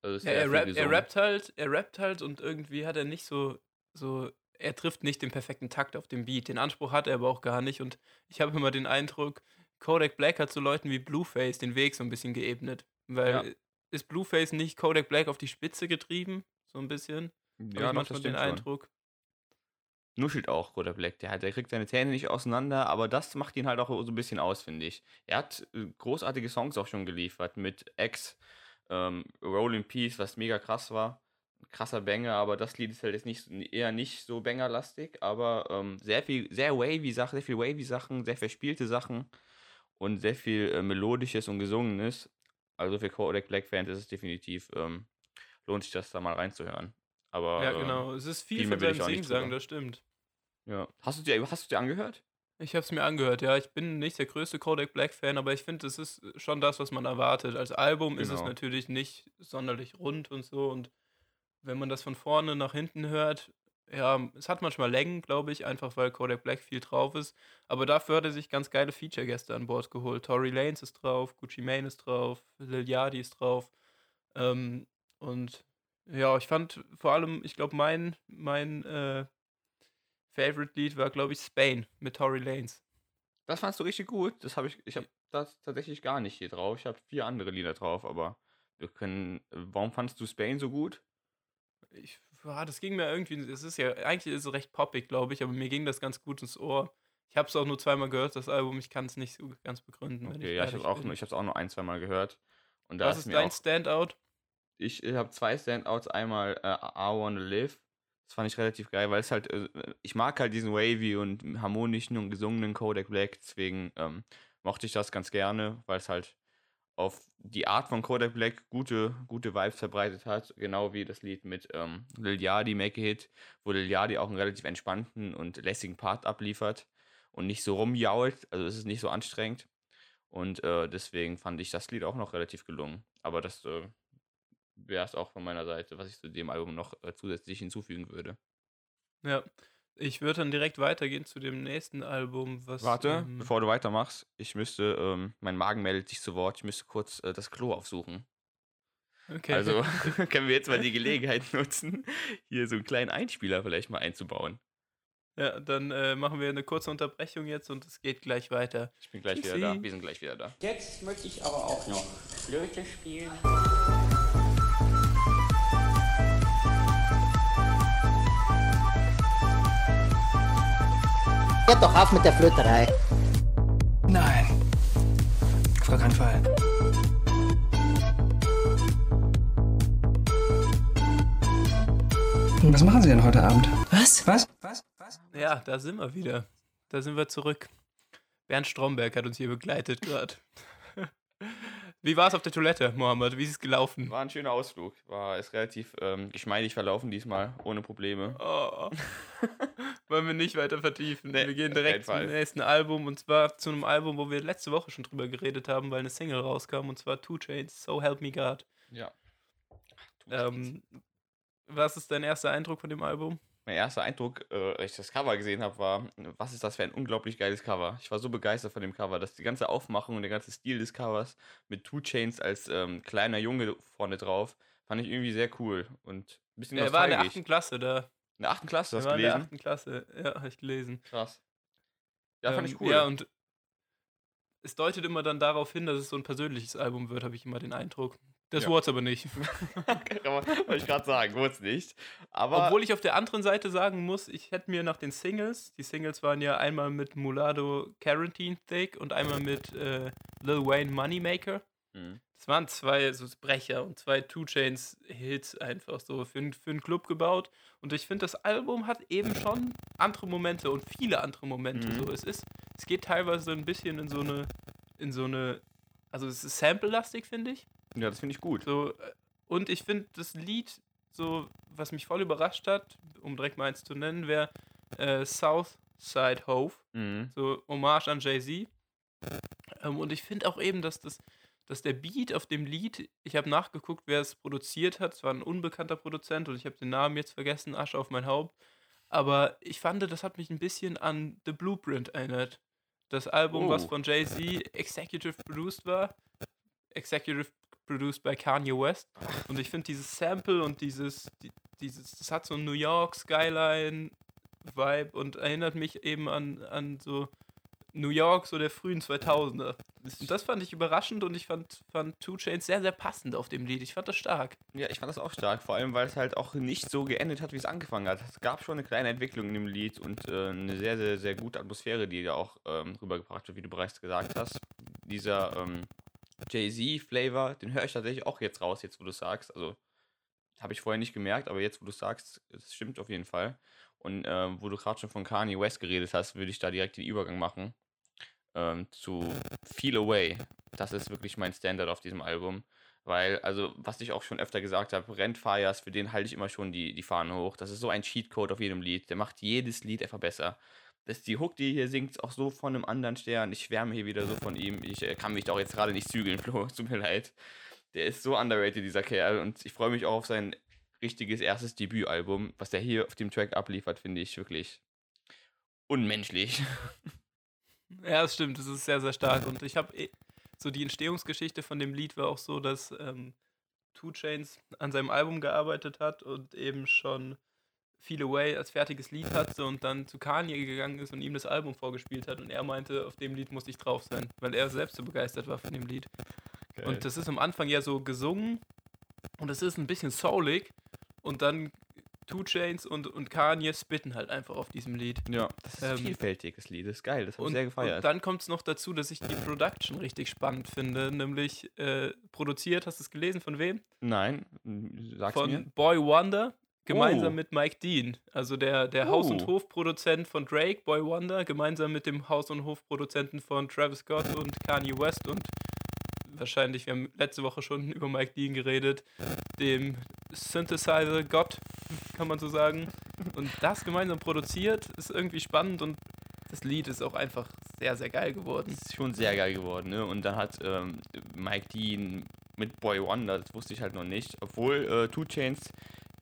Also Ja, er, rappt, er rappt halt, er rappt halt und irgendwie hat er nicht so, so, er trifft nicht den perfekten Takt auf dem Beat. Den Anspruch hat er aber auch gar nicht und ich habe immer den Eindruck, Kodak Black hat so Leuten wie Blueface den Weg so ein bisschen geebnet. Weil Ja. ist Blueface nicht Kodak Black auf die Spitze getrieben? So ein bisschen? Ja, noch, manchmal das den stimmt schon. Eindruck. Nuschelt auch, Kodak Black. Der, hat, der kriegt seine Zähne nicht auseinander, aber das macht ihn halt auch so ein bisschen aus, finde ich. Er hat äh, großartige Songs auch schon geliefert mit X, ähm, Roll in Peace, was mega krass war. Krasser Banger, aber das Lied ist halt jetzt nicht, eher nicht so Banger-lastig, aber ähm, sehr viel, sehr wavy Sachen, sehr viel wavy Sachen, sehr verspielte Sachen und sehr viel äh, Melodisches und Gesungenes. Also für Kodak Black-Fans ist es definitiv, ähm, lohnt sich das da mal reinzuhören. Aber, Ja, ähm, genau. Es ist viel viel von seinem drüber. das stimmt. Ja. Hast du dir, hast du dir angehört? Ich habe es mir angehört, ja. Ich bin nicht der größte Kodak Black-Fan, aber ich finde, es ist schon das, was man erwartet. Als Album ist es Genau. natürlich nicht sonderlich rund und so. Und wenn man das von vorne nach hinten hört, ja, es hat manchmal Längen, glaube ich, einfach weil Kodak Black viel drauf ist. Aber dafür hat er sich ganz geile Feature-Gäste an Bord geholt. Tory Lanez ist drauf, Gucci Mane ist drauf, Lil Yachty ist drauf. Ähm, und ja, ich fand vor allem, ich glaube, mein, mein äh, Favorite-Lied war, glaube ich, Spain mit Tory Lanez. Das fandst du richtig gut. Das habe ich, ich habe das tatsächlich gar nicht hier drauf. Ich habe vier andere Lieder drauf, aber wir können. Warum fandst du Spain so gut? Ich, ja, das ging mir irgendwie, es ist ja, eigentlich ist es recht poppig, glaube ich, aber mir ging das ganz gut ins Ohr. Ich habe es auch nur zweimal gehört, das Album, ich kann es nicht so ganz begründen. Okay, ja, ich habe auch, ich hab's auch nur ein, zwei Mal gehört. Und da Was ist dein auch, Standout? ich habe zwei Standouts. Einmal äh, I Wanna Live. Das fand ich relativ geil, weil es halt, äh, ich mag halt diesen wavy und harmonischen und gesungenen Kodak Black. Deswegen ähm, mochte ich das ganz gerne, weil es halt auf die Art von Kodak Black gute, gute Vibes verbreitet hat. Genau wie das Lied mit ähm, Lil Yachty, Make a Hit, wo Lil Yachty auch einen relativ entspannten und lässigen Part abliefert und nicht so rumjault. Also es ist nicht so anstrengend. Und äh, deswegen fand ich das Lied auch noch relativ gelungen. Aber das äh, wäre es auch von meiner Seite, was ich zu dem Album noch äh, zusätzlich hinzufügen würde. Ja, ich würde dann direkt weitergehen zu dem nächsten Album, was. Warte, ähm, bevor du weitermachst, ich müsste, ähm, mein Magen meldet sich zu Wort, ich müsste kurz äh, das Klo aufsuchen. okay. Also können wir jetzt mal die Gelegenheit nutzen, hier so einen kleinen Einspieler vielleicht mal einzubauen. Ja, dann äh, machen wir eine kurze Unterbrechung jetzt und es geht gleich weiter. Ich bin gleich Tschüssi. wieder da. Wir sind gleich wieder da. Jetzt möchte ich aber auch noch Flöte spielen. Hört doch auf mit der Flöterei. Nein. Auf gar keinen Fall. Was machen Sie denn heute Abend? Was? Was? Was? Was? Ja, da sind wir wieder. Da sind wir zurück. Bernd Stromberg hat uns hier begleitet gerade. Wie war es auf der Toilette, Mohammed? Wie ist es gelaufen? War ein schöner Ausflug. War ist relativ ähm, geschmeidig verlaufen diesmal, ohne Probleme. Oh. Wollen wir nicht weiter vertiefen. Nee, wir gehen direkt zum nächsten Album und zwar zu einem Album, wo wir letzte Woche schon drüber geredet haben, weil eine Single rauskam und zwar Two Chains, So Help Me God. Ja. Ähm, was ist dein erster Eindruck von dem Album? Mein erster Eindruck, äh, als ich das Cover gesehen habe, war, was ist das für ein unglaublich geiles Cover. Ich war so begeistert von dem Cover, dass die ganze Aufmachung und der ganze Stil des Covers mit Two Chains als ähm, kleiner Junge vorne drauf, fand ich irgendwie sehr cool und ein bisschen Er war in der nostalgisch. 8. Klasse da. In der achten Klasse, hast du in der gelesen? 8. Klasse. Ja, habe ich gelesen. Krass. Ja, fand ich Ähm, cool. Ja, und es deutet immer dann darauf hin, dass es so ein persönliches Album wird, habe ich immer den Eindruck. Das Ja. wurde es aber nicht. Wollte ich gerade sagen, wurde es nicht. Aber Obwohl ich auf der anderen Seite sagen muss, ich hätte mir nach den Singles, die Singles waren ja einmal mit Mulado Quarantine Thick und einmal mit äh, Lil Wayne Moneymaker. Mhm. Das waren zwei so Brecher und zwei Two Chains Hits einfach so für, für einen Club gebaut. Und ich finde, das Album hat eben schon andere Momente und viele andere Momente. Mhm. So, es ist, es geht teilweise ein bisschen in so eine, in so eine, also es ist sample-lastig, finde ich. Ja, das finde ich gut. So, äh, und ich finde das Lied, so, was mich voll überrascht hat, um direkt mal eins zu nennen, wäre äh, Southside Hove, Mhm. so Hommage an Jay-Z. Ähm, und ich finde auch eben, dass das, dass der Beat auf dem Lied, ich habe nachgeguckt, wer es produziert hat, es war ein unbekannter Produzent und ich habe den Namen jetzt vergessen, Asche auf mein Haupt. Aber ich fand, das hat mich ein bisschen an The Blueprint erinnert. Das Album, was Oh. von Jay-Z executive produced war. Executive produced by Kanye West. Und ich finde dieses Sample und dieses, die, dieses, das hat so ein New York Skyline-Vibe und erinnert mich eben an, an so New York, so der frühen 2000er. Und das fand ich überraschend und ich fand, fand Two Chains sehr, sehr passend auf dem Lied. Ich fand das stark. Ja, ich fand das auch stark, vor allem weil es halt auch nicht so geendet hat, wie es angefangen hat. Es gab schon eine kleine Entwicklung in dem Lied und äh, eine sehr, sehr, sehr gute Atmosphäre, die da auch ähm, rübergebracht wird, wie du bereits gesagt hast. Dieser ähm, Jay-Z-Flavor, den höre ich tatsächlich auch jetzt raus, jetzt wo du sagst. Also, habe ich vorher nicht gemerkt, aber jetzt wo du sagst, es stimmt auf jeden Fall. Und ähm, wo du gerade schon von Kanye West geredet hast, würde ich da direkt den Übergang machen ähm, zu Feel Away. Das ist wirklich mein Standard auf diesem Album. Weil, also, was ich auch schon öfter gesagt habe, Rent Fires, für den halte ich immer schon die, die Fahne hoch. Das ist so ein Cheatcode auf jedem Lied. Der macht jedes Lied einfach besser. Das ist die Hook, die hier singt, auch so von einem anderen Stern. Ich schwärme hier wieder so von ihm. Ich äh, kann mich da auch jetzt gerade nicht zügeln, Flo. Tut mir leid. Der ist so underrated, dieser Kerl. Und ich freue mich auch auf sein richtiges erstes Debütalbum. Was der hier auf dem Track abliefert, finde ich wirklich unmenschlich. Ja, das stimmt, das ist sehr, sehr stark. Und ich habe so die Entstehungsgeschichte von dem Lied war auch so, dass ähm, Two Chains an seinem Album gearbeitet hat und eben schon Feel Away als fertiges Lied hatte und dann zu Kanye gegangen ist und ihm das Album vorgespielt hat. Und er meinte, auf dem Lied muss ich drauf sein, weil er selbst so begeistert war von dem Lied. Und das ist am Anfang ja so gesungen und es ist ein bisschen soulig und dann Two Chains und, und Kanye spitten halt einfach auf diesem Lied. Ja, das ist Ähm, vielfältig, das Lied. Das ist geil, das habe ich Und, sehr und gefeiert. dann kommt es noch dazu, dass ich die Production richtig spannend finde, nämlich äh, produziert, hast du es gelesen, von wem? Nein, sag's von mir. Boy Wonder, gemeinsam Oh. mit Mike Dean. Also der, der Haus- und Oh. Hofproduzent von Drake, Boy Wonder, gemeinsam mit dem Haus- und Hofproduzenten von Travis Scott und Kanye West und wahrscheinlich, wir haben letzte Woche schon über Mike Dean geredet, dem Synthesizer-Gott, kann man so sagen. Und das gemeinsam produziert, ist irgendwie spannend und das Lied ist auch einfach sehr, sehr geil geworden. Das ist schon sehr geil geworden, ne? Und dann hat ähm, Mike Dean mit Boy Wonder, das wusste ich halt noch nicht, obwohl äh, Two Chains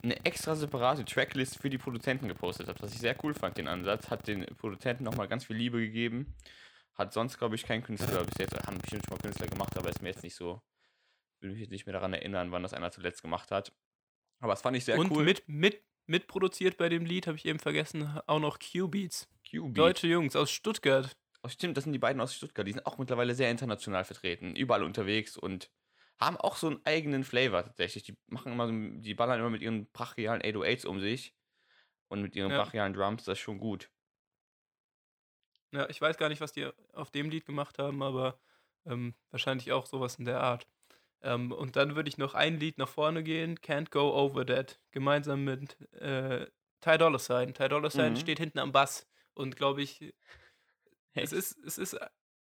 eine extra separate Tracklist für die Produzenten gepostet hat, was ich sehr cool fand, den Ansatz. Hat den Produzenten nochmal ganz viel Liebe gegeben. Hat sonst, glaube ich, kein Künstler bis jetzt, haben bestimmt schon mal Künstler gemacht, aber ist mir jetzt nicht so, will mich jetzt nicht mehr daran erinnern, wann das einer zuletzt gemacht hat. Aber das fand ich sehr und cool. mit, mit, mitproduziert bei dem Lied, habe ich eben vergessen, auch noch Q-Beats. QB. Deutsche Jungs aus Stuttgart. Oh, stimmt, das sind die beiden aus Stuttgart. Die sind auch mittlerweile sehr international vertreten, überall unterwegs und haben auch so einen eigenen Flavor tatsächlich. Die machen immer, so, die ballern immer mit ihren brachialen 808s um sich und mit ihren Ja. brachialen Drums, das ist schon gut. Ja, ich weiß gar nicht, was die auf dem Lied gemacht haben, aber ähm, wahrscheinlich auch sowas in der Art. Ähm, und dann würde ich noch ein Lied nach vorne gehen, Can't Go Over That, gemeinsam mit äh, Ty Dolla Sign. Ty Dolla Sign Mhm. steht hinten am Bass und glaube ich, es ist, es ist,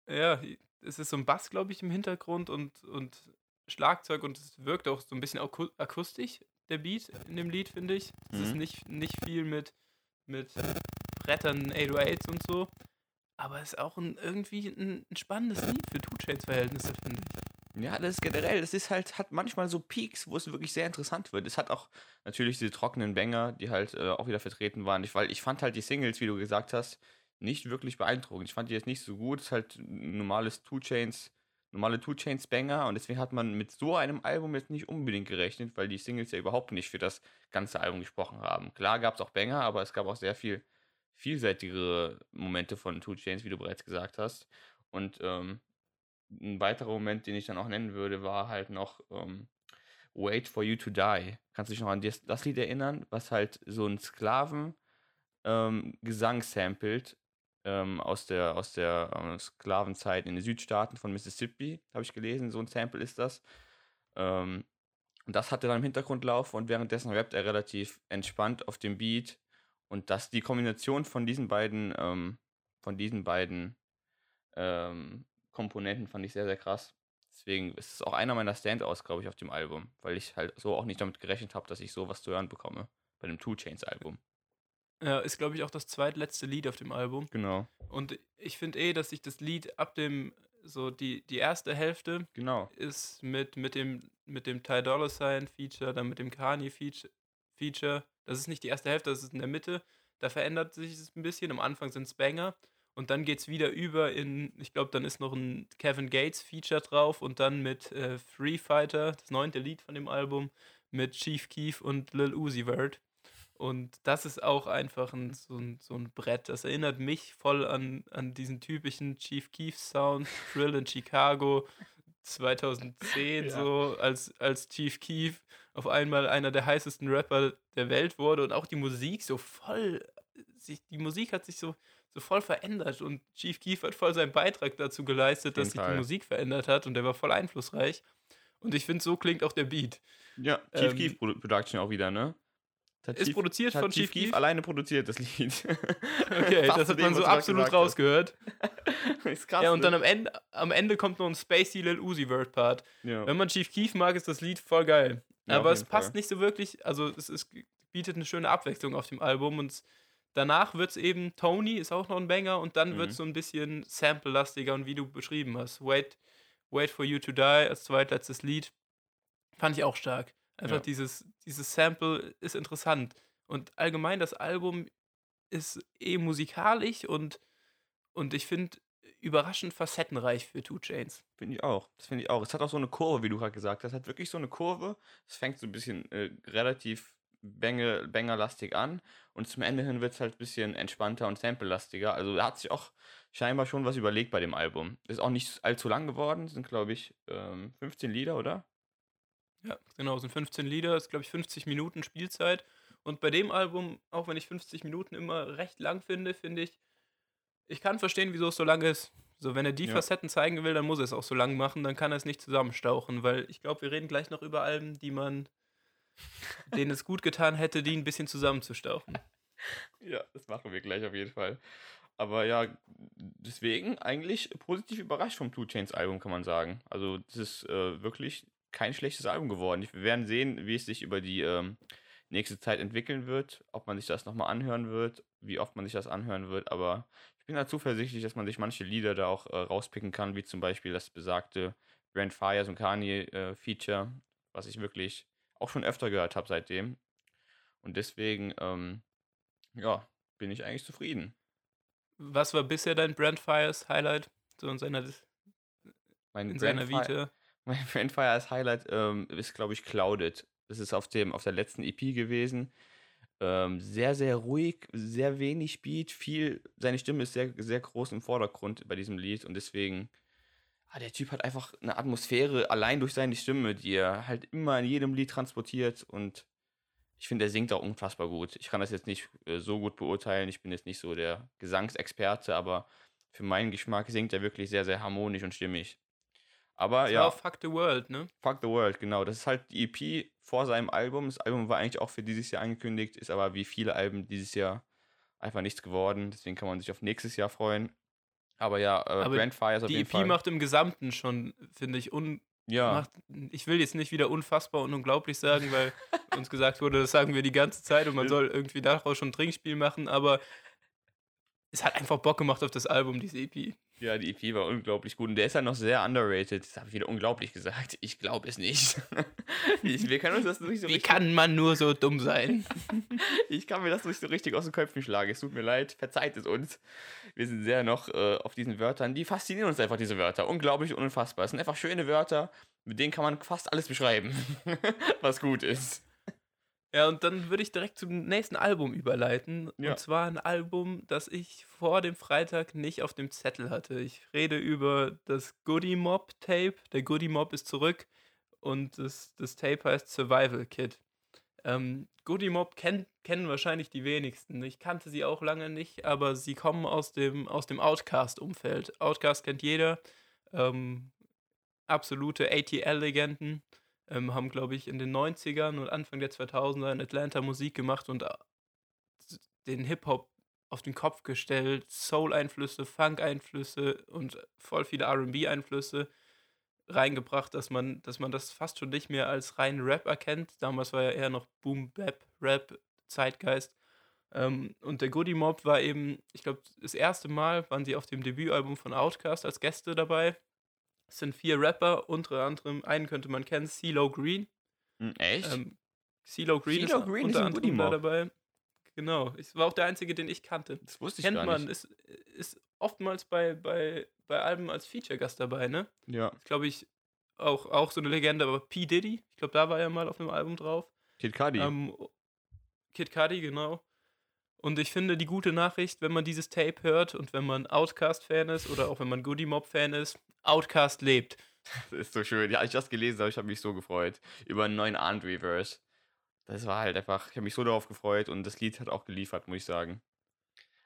ja, es ist so ein Bass, glaube ich, im Hintergrund und, und Schlagzeug und es wirkt auch so ein bisschen aku akustisch, der Beat in dem Lied, finde ich. Es ist Mhm. nicht, nicht viel mit, mit Brettern, 808s und so. Aber es ist auch ein, irgendwie ein, ein spannendes Lied für Two Chains Verhältnisse, finde ich. Ja, das ist generell, das ist halt, hat manchmal so Peaks, wo es wirklich sehr interessant wird. Es hat auch natürlich diese trockenen Banger, die halt äh, auch wieder vertreten waren. Ich, weil ich fand halt die Singles, wie du gesagt hast, nicht wirklich beeindruckend. Ich fand die jetzt nicht so gut. Es ist halt ein normales Two Chains, normale Two Chains Banger und deswegen hat man mit so einem Album jetzt nicht unbedingt gerechnet, weil die Singles ja überhaupt nicht für das ganze Album gesprochen haben. Klar gab es auch Banger, aber es gab auch sehr viel vielseitigere Momente von Two Chains, wie du bereits gesagt hast. Und ähm, ein weiterer Moment, den ich dann auch nennen würde, war halt noch ähm, Wait for You to Die. Kannst du dich noch an das, Lied erinnern, was halt so ein Sklaven ähm, Gesang samplet ähm, aus der, aus der ähm, Sklavenzeit in den Südstaaten von Mississippi, habe ich gelesen, so ein Sample ist das. Ähm, und das hatte dann im Hintergrund laufen und währenddessen rappt er relativ entspannt auf dem Beat. Und das, die Kombination von diesen beiden, ähm, von diesen beiden ähm, Komponenten fand ich sehr, sehr krass. Deswegen ist es auch einer meiner Standouts, glaube ich, auf dem Album, weil ich halt so auch nicht damit gerechnet habe, dass ich sowas zu hören bekomme bei dem Two Chains Album. Ja, ist, glaube ich, auch das zweitletzte Lied auf dem Album. Genau, Und ich finde eh, dass sich das Lied ab dem, so die, die erste Hälfte genau. ist mit, mit dem, mit dem Ty Dolla Sign Feature, dann mit dem Kanye Feature, Feature. Das ist nicht die erste Hälfte, das ist in der Mitte. Da verändert sich es ein bisschen. Am Anfang sind es Banger. Und dann geht es wieder über in, ich glaube, dann ist noch ein Kevin Gates Feature drauf und dann mit äh, Free Fighter, das neunte Lied von dem Album, mit Chief Keef und Lil Uzi Vert. Und das ist auch einfach ein, so, ein, so ein Brett. Das erinnert mich voll an, an diesen typischen Chief Keef Sound, Thrill in Chicago 2010, Ja. so als, als Chief Keef auf einmal einer der heißesten Rapper der Welt wurde und auch die Musik so voll, sich, die Musik hat sich so, so voll verändert und Chief Keef hat voll seinen Beitrag dazu geleistet, dass sich die Musik verändert hat und der war voll einflussreich. Und ich finde, so klingt auch der Beat. Ja, Chief Ähm, Keef Produ- Production auch wieder, ne? Hat Ist produziert hat von Chief Keef? alleine produziert, das Lied. Okay, das hat man so absolut rausgehört. ist krass. Ja, und dann ne? am Ende, am Ende kommt noch ein Spacey Lil Uzi Vert Part. ja. Wenn man Chief Keef mag, ist das Lied voll geil. Ja, Aber es passt Fall. nicht so wirklich, also es ist, bietet eine schöne Abwechslung auf dem Album und danach wird es eben, Tony ist auch noch ein Banger und dann wird Mhm. es so ein bisschen sample-lastiger und wie du beschrieben hast. Wait, Wait for You to Die als zweitletztes Lied fand ich auch stark. Einfach Ja. dieses, dieses Sample ist interessant. Und allgemein das Album ist eh musikalisch und, und ich finde überraschend facettenreich für Two Chains. Finde ich auch. Das finde ich auch. Es hat auch so eine Kurve, wie du gerade gesagt hast. Es hat wirklich so eine Kurve. Es fängt so ein bisschen äh, relativ banger, bangerlastig an und zum Ende hin wird es halt ein bisschen entspannter und samplelastiger. Also da hat sich auch scheinbar schon was überlegt bei dem Album. Ist auch nicht allzu lang geworden. Es sind, glaube ich, ähm, 15 Lieder, oder? Ja, genau, es sind 15 Lieder, ist glaube ich 50 Minuten Spielzeit. Und bei dem Album, auch wenn ich 50 Minuten immer recht lang finde, finde ich, ich kann verstehen, wieso es so lang ist. So, wenn er die Ja. Facetten zeigen will, dann muss er es auch so lang machen, dann kann er es nicht zusammenstauchen, weil ich glaube, wir reden gleich noch über Alben, die man, denen es gut getan hätte, die ein bisschen zusammenzustauchen. Ja, das machen wir gleich auf jeden Fall. Aber ja, deswegen eigentlich positiv überrascht vom Two Chains Album, kann man sagen. Also, das ist äh, wirklich kein schlechtes Album geworden. Wir werden sehen, wie es sich über die ähm, nächste Zeit entwickeln wird, ob man sich das nochmal anhören wird, wie oft man sich das anhören wird. Aber ich bin da zuversichtlich, dass man sich manche Lieder da auch äh, rauspicken kann, wie zum Beispiel das besagte Brand Fires und Kanye äh, Feature, was ich wirklich auch schon öfter gehört habe seitdem. Und deswegen, ähm, ja, bin ich eigentlich zufrieden. Was war bisher dein Brandfires Highlight? So in seiner, Mein in seiner Brandfi- Vita? Mein Brandfire als Highlight ähm, ist, glaube ich, Clouded. Das ist auf, dem, auf der letzten EP gewesen. Ähm, sehr, sehr ruhig, sehr wenig Beat, viel. Seine Stimme ist sehr, sehr groß im Vordergrund bei diesem Lied und deswegen. Ah, der Typ hat einfach eine Atmosphäre allein durch seine Stimme, die er halt immer in jedem Lied transportiert und ich finde, er singt auch unfassbar gut. Ich kann das jetzt nicht äh, so gut beurteilen. Ich bin jetzt nicht so der Gesangsexperte, aber für meinen Geschmack singt er wirklich sehr, sehr harmonisch und stimmig. Aber Das ja. war Fuck the World, ne? Fuck the World, genau. Das ist halt die EP vor seinem Album. Das Album war eigentlich auch für dieses Jahr angekündigt, ist aber wie viele Alben dieses Jahr einfach nichts geworden. Deswegen kann man sich auf nächstes Jahr freuen. Aber ja, äh, Aber Brandfire ist auf Die jeden EP Fall. macht im Gesamten schon, finde ich, un ja, macht, ich will jetzt nicht wieder unfassbar und unglaublich sagen, weil uns gesagt wurde, das sagen wir die ganze Zeit und man soll irgendwie daraus schon ein Trinkspiel machen, aber es hat einfach Bock gemacht auf das Album, diese EP. Ja, die EP war unglaublich gut. Und der ist ja noch sehr underrated. Das habe ich wieder unglaublich gesagt. Ich glaube es nicht. ich, wir können uns das nicht so Wie richtig kann man nur so dumm sein? Ich kann mir das nicht so richtig aus den Köpfen schlagen. Es tut mir leid, verzeiht es uns. Wir sind sehr noch äh, auf diesen Wörtern. Die faszinieren uns einfach, diese Wörter. Unglaublich und unfassbar. Es sind einfach schöne Wörter, mit denen kann man fast alles beschreiben, was gut ist. Ja, und dann würde ich direkt zum nächsten Album überleiten. Ja. Und zwar ein Album, das ich vor dem Freitag nicht auf dem Zettel hatte. Ich rede über das Goody Mob Tape. Der Goody Mob ist zurück und das, das Tape heißt Survival Kit. Ähm, Goody Mob kenn, kennen wahrscheinlich die wenigsten. Ich kannte sie auch lange nicht, aber sie kommen aus dem, aus dem Outcast-Umfeld. Outcast kennt jeder. Ähm, absolute ATL-Legenden ähm, haben, glaube ich, in den 90ern und Anfang der 2000er in Atlanta Musik gemacht und äh, den Hip-Hop auf den Kopf gestellt, Soul-Einflüsse, Funk-Einflüsse und voll viele RB-Einflüsse reingebracht, dass man, dass man das fast schon nicht mehr als reinen Rap erkennt. Damals war ja eher noch Boom, Bap, Rap, Zeitgeist. Ähm, und der Goody Mob war eben, ich glaube, das erste Mal waren sie auf dem Debütalbum von Outkast als Gäste dabei. Es sind vier Rapper, unter anderem einen könnte man kennen, CeeLo Green. Hm, echt? Ähm, CeeLo Green CeeLo ist Green unter ist anderem da dabei. Genau, es war auch der einzige, den ich kannte. das wusste ich Kennt gar man, nicht. ist, ist oftmals bei, bei, bei Alben als Feature-Gast dabei, ne? Ja, Ist, glaube ich, auch, auch so eine Legende, aber P. Diddy, ich glaube, da war er mal auf einem Album drauf. Kid Cudi. Ähm, Kid Cudi, genau. Und ich finde die gute Nachricht, wenn man dieses Tape hört und wenn man Outcast-Fan ist oder auch wenn man Goody Mob-Fan ist, Outcast lebt. Das ist so schön. Ja, als ich das gelesen habe, ich habe mich so gefreut. Über einen neuen Arndt-Reverse. Das war halt einfach, ich habe mich so darauf gefreut und das Lied hat auch geliefert, muss ich sagen.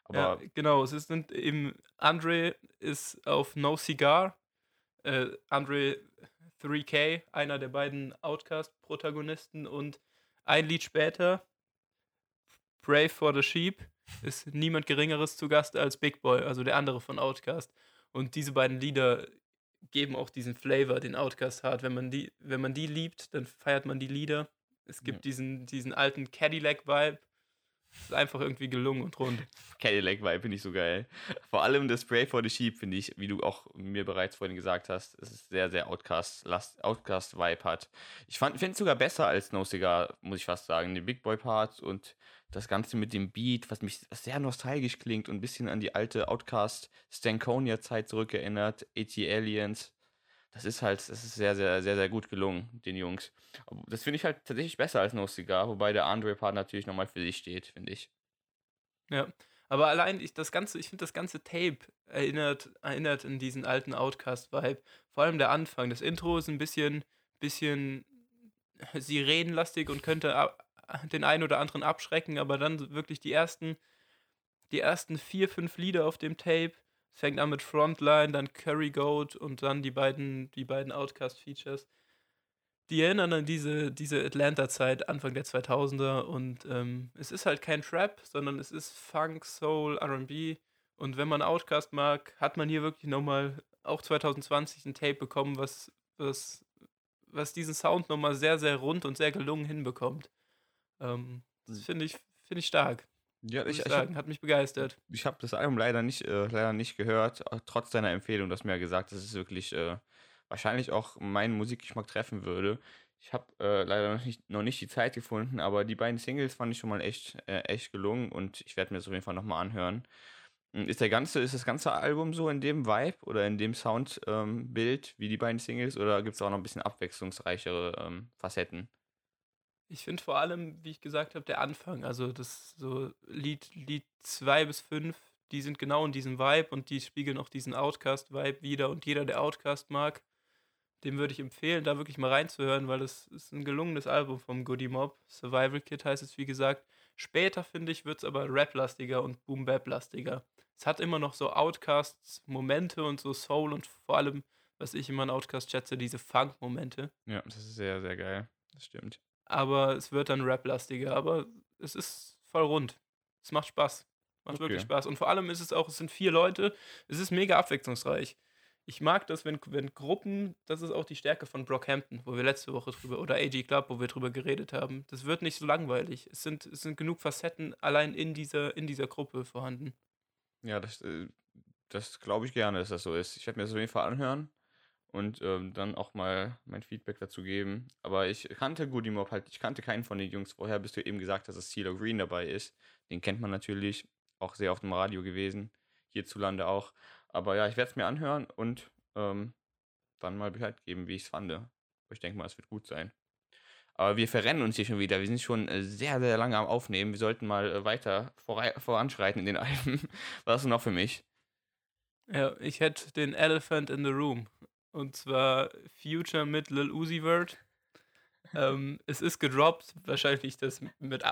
Aber ja, genau, es ist sind eben, Andre ist auf No Cigar, äh, Andre 3K, einer der beiden Outcast-Protagonisten und ein Lied später, Brave for the Sheep, ist niemand Geringeres zu Gast als Big Boy, also der andere von Outcast. Und diese beiden Lieder geben auch diesen Flavor, den Outcast hat. Wenn man die, wenn man die liebt, dann feiert man die Lieder. Es gibt Ja. diesen, diesen alten Cadillac-Vibe. Es ist einfach irgendwie gelungen und rund. Cadillac Vibe finde ich so geil. Vor allem das Spray for the Sheep finde ich, wie du auch mir bereits vorhin gesagt hast, es ist sehr, sehr Outcast, Last, Outcast hat. Ich finde es sogar besser als No Cigar, muss ich fast sagen. Den Big Boy Part und das Ganze mit dem Beat, was mich sehr nostalgisch klingt und ein bisschen an die alte Outcast Stankonia Zeit zurückerinnert, AT Aliens. Das ist halt, das ist sehr, sehr, sehr, sehr gut gelungen, den Jungs. Das finde ich halt tatsächlich besser als No Cigar, wobei der Andre Part natürlich nochmal für sich steht, finde ich. Ja, aber allein ich das ganze, ich finde das ganze Tape erinnert, erinnert an diesen alten Outcast-Vibe. Vor allem der Anfang. Das Intro ist ein bisschen, bisschen sirenenlastig und könnte den einen oder anderen abschrecken, aber dann wirklich die ersten, die ersten vier, fünf Lieder auf dem Tape. Es fängt an mit Frontline, dann Curry Goat und dann die beiden, die beiden Outcast-Features. Die erinnern an diese, diese Atlanta-Zeit, Anfang der 2000er. Und ähm, es ist halt kein Trap, sondern es ist Funk, Soul, RB. Und wenn man Outcast mag, hat man hier wirklich nochmal, auch 2020, ein Tape bekommen, was, was, was diesen Sound nochmal sehr, sehr rund und sehr gelungen hinbekommt. Ähm, das finde ich, finde ich stark. Ja, ich, ich, ich, hab- sagen, hat mich begeistert. ich habe das Album leider nicht, äh, leider nicht gehört, trotz deiner Empfehlung, dass mir ja gesagt, dass es wirklich äh, wahrscheinlich auch meinen Musikgeschmack treffen würde. Ich habe äh, leider noch nicht, noch nicht die Zeit gefunden, aber die beiden Singles fand ich schon mal echt, äh, echt gelungen und ich werde mir das auf jeden Fall nochmal anhören. Mm, Ist der ganze, ist das ganze Album so in dem Vibe oder in dem Soundbild ähm, wie die beiden Singles oder gibt es auch noch ein bisschen abwechslungsreichere ähm, Facetten? Ich finde vor allem, wie ich gesagt habe, der Anfang, also das so Lied, Lied 2 bis 5, die sind genau in diesem Vibe und die spiegeln auch diesen Outcast-Vibe wieder. Und jeder, der Outcast mag, dem würde ich empfehlen, da wirklich mal reinzuhören, weil das ist ein gelungenes Album vom Goody Mob. Survival Kid heißt es, wie gesagt. Später, finde ich, wird es aber Rap-lastiger und Boom-Bap-lastiger. Es hat immer noch so Outcasts-Momente und so Soul und vor allem, was ich immer an Outcast schätze, diese Funk-Momente. Ja, das ist sehr, sehr geil. Das stimmt. Aber es wird dann Rap-lastiger. Aber es ist voll rund. Es macht Spaß. Macht Okay. wirklich Spaß. Und vor allem ist es auch, es sind vier Leute. Es ist mega abwechslungsreich. Ich mag das, wenn, wenn Gruppen, das ist auch die Stärke von Brockhampton, wo wir letzte Woche drüber, oder AG Club, wo wir drüber geredet haben. Das wird nicht so langweilig. Es sind, es sind genug Facetten allein in dieser, in dieser Gruppe vorhanden. Ja, das, äh, das glaube ich gerne, dass das so ist. Ich werde mir das auf jeden Fall anhören und ähm, dann auch mal mein Feedback dazu geben. Aber ich kannte Goody Mob halt, ich kannte keinen von den Jungs vorher, bis du eben gesagt hast, dass CeeLo Green dabei ist. Den kennt man natürlich, auch sehr auf dem Radio gewesen, hierzulande auch. Aber ja, ich werde es mir anhören und ähm, dann mal Bescheid geben, wie ich es fand. Ich denke mal, es wird gut sein. Aber wir verrennen uns hier schon wieder. Wir sind schon äh, sehr, sehr lange am Aufnehmen. Wir sollten mal äh, weiter voranschreiten in den Alben. Was hast du noch für mich? Ja, ich hätte den Elephant in the Room. Und zwar Future mit Lil Uzi Vert. ähm, es ist gedroppt, wahrscheinlich das mit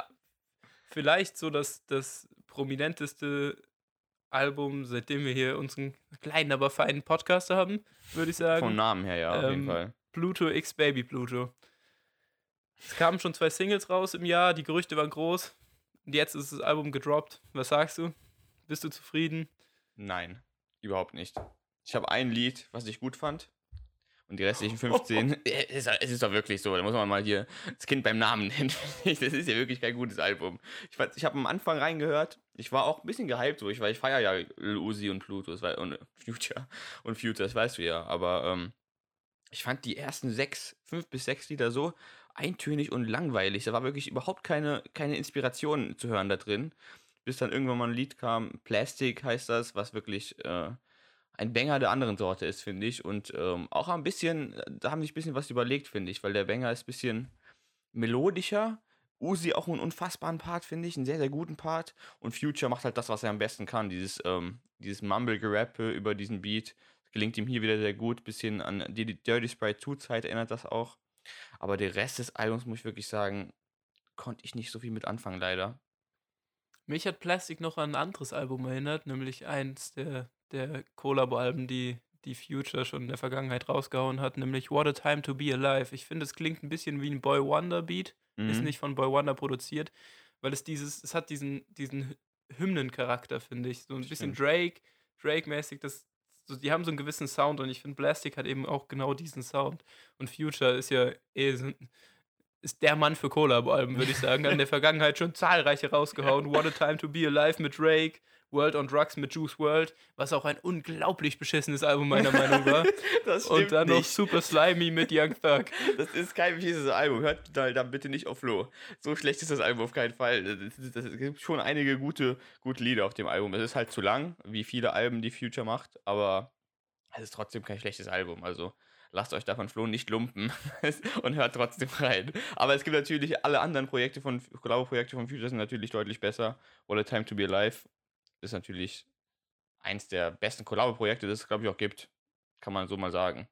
vielleicht so das, das prominenteste Album, seitdem wir hier unseren kleinen, aber feinen Podcast haben, würde ich sagen. Vom Namen her, ja, auf jeden Ähm, Fall. Pluto X Baby Pluto. Es kamen schon zwei Singles raus im Jahr, die Gerüchte waren groß. Und jetzt ist das Album gedroppt. Was sagst du? Bist du zufrieden? Nein, überhaupt nicht. Ich habe ein Lied, was ich gut fand. Und die restlichen 15, es ist, doch wirklich so, da muss man mal hier das Kind beim Namen nennen. Das ist ja wirklich kein gutes Album. Ich, ich habe am Anfang reingehört, ich war auch ein bisschen gehypt, ich, weil ich feiere ja Uzi und Pluto und Future und Future, das weißt du ja. Aber ähm, ich fand die ersten sechs, fünf bis sechs Lieder so eintönig und langweilig. Da war wirklich überhaupt keine, keine Inspiration zu hören da drin. Bis dann irgendwann mal ein Lied kam, Plastic heißt das, was wirklich äh, ein Banger der anderen Sorte ist, finde ich. Und ähm, auch ein bisschen, da haben sich ein bisschen was überlegt, finde ich, weil der Banger ist ein bisschen melodischer. Uzi auch einen unfassbaren Part, finde ich, einen sehr, sehr guten Part. Und Future macht halt das, was er am besten kann, dieses, ähm, dieses Mumble-Gerappe über diesen Beat. Gelingt ihm hier wieder sehr gut. Bisschen an die Dirty Sprite 2 Zeit erinnert das auch. Aber der Rest des Albums, muss ich wirklich sagen, konnte ich nicht so viel mit anfangen, leider. Mich hat Plastic noch an ein anderes Album erinnert, nämlich eins der, der Collabo-Alben, die, die Future schon in der Vergangenheit rausgehauen hat, nämlich What a Time to Be Alive. Ich finde, es klingt ein bisschen wie ein Boy Wonder Beat, ist Mhm. nicht von Boy Wonder produziert, weil es dieses, es hat diesen, diesen Hymnencharakter, finde ich. So ein bisschen. Drake, Drake-mäßig, das. So, die haben so einen gewissen Sound und ich finde, Plastic hat eben auch genau diesen Sound. Und Future ist ja eh so, ein- ist der Mann für Collabo-Alben, würde ich sagen. Hat in der Vergangenheit schon zahlreiche rausgehauen. What a Time to Be Alive mit Drake, World on Drugs mit Juice World, was auch ein unglaublich beschissenes Album meiner Meinung war. Das Und dann noch Super Slimy mit Young Thug. Das ist kein fieses Album. Hört da dann bitte nicht auf Flo. So schlecht ist das Album auf keinen Fall. Es gibt schon einige gute, gute Lieder auf dem Album. Es ist halt zu lang, wie viele Alben die Future macht, aber es ist trotzdem kein schlechtes Album. Also lasst euch davon Flo nicht lumpen und hört trotzdem rein. Aber es gibt natürlich alle anderen Projekte von Collabo-Projekte von Future sind natürlich deutlich besser. What a Time to Be Alive ist natürlich eins der besten Collabo-Projekte, das es, glaube ich, auch gibt. Kann man so mal sagen.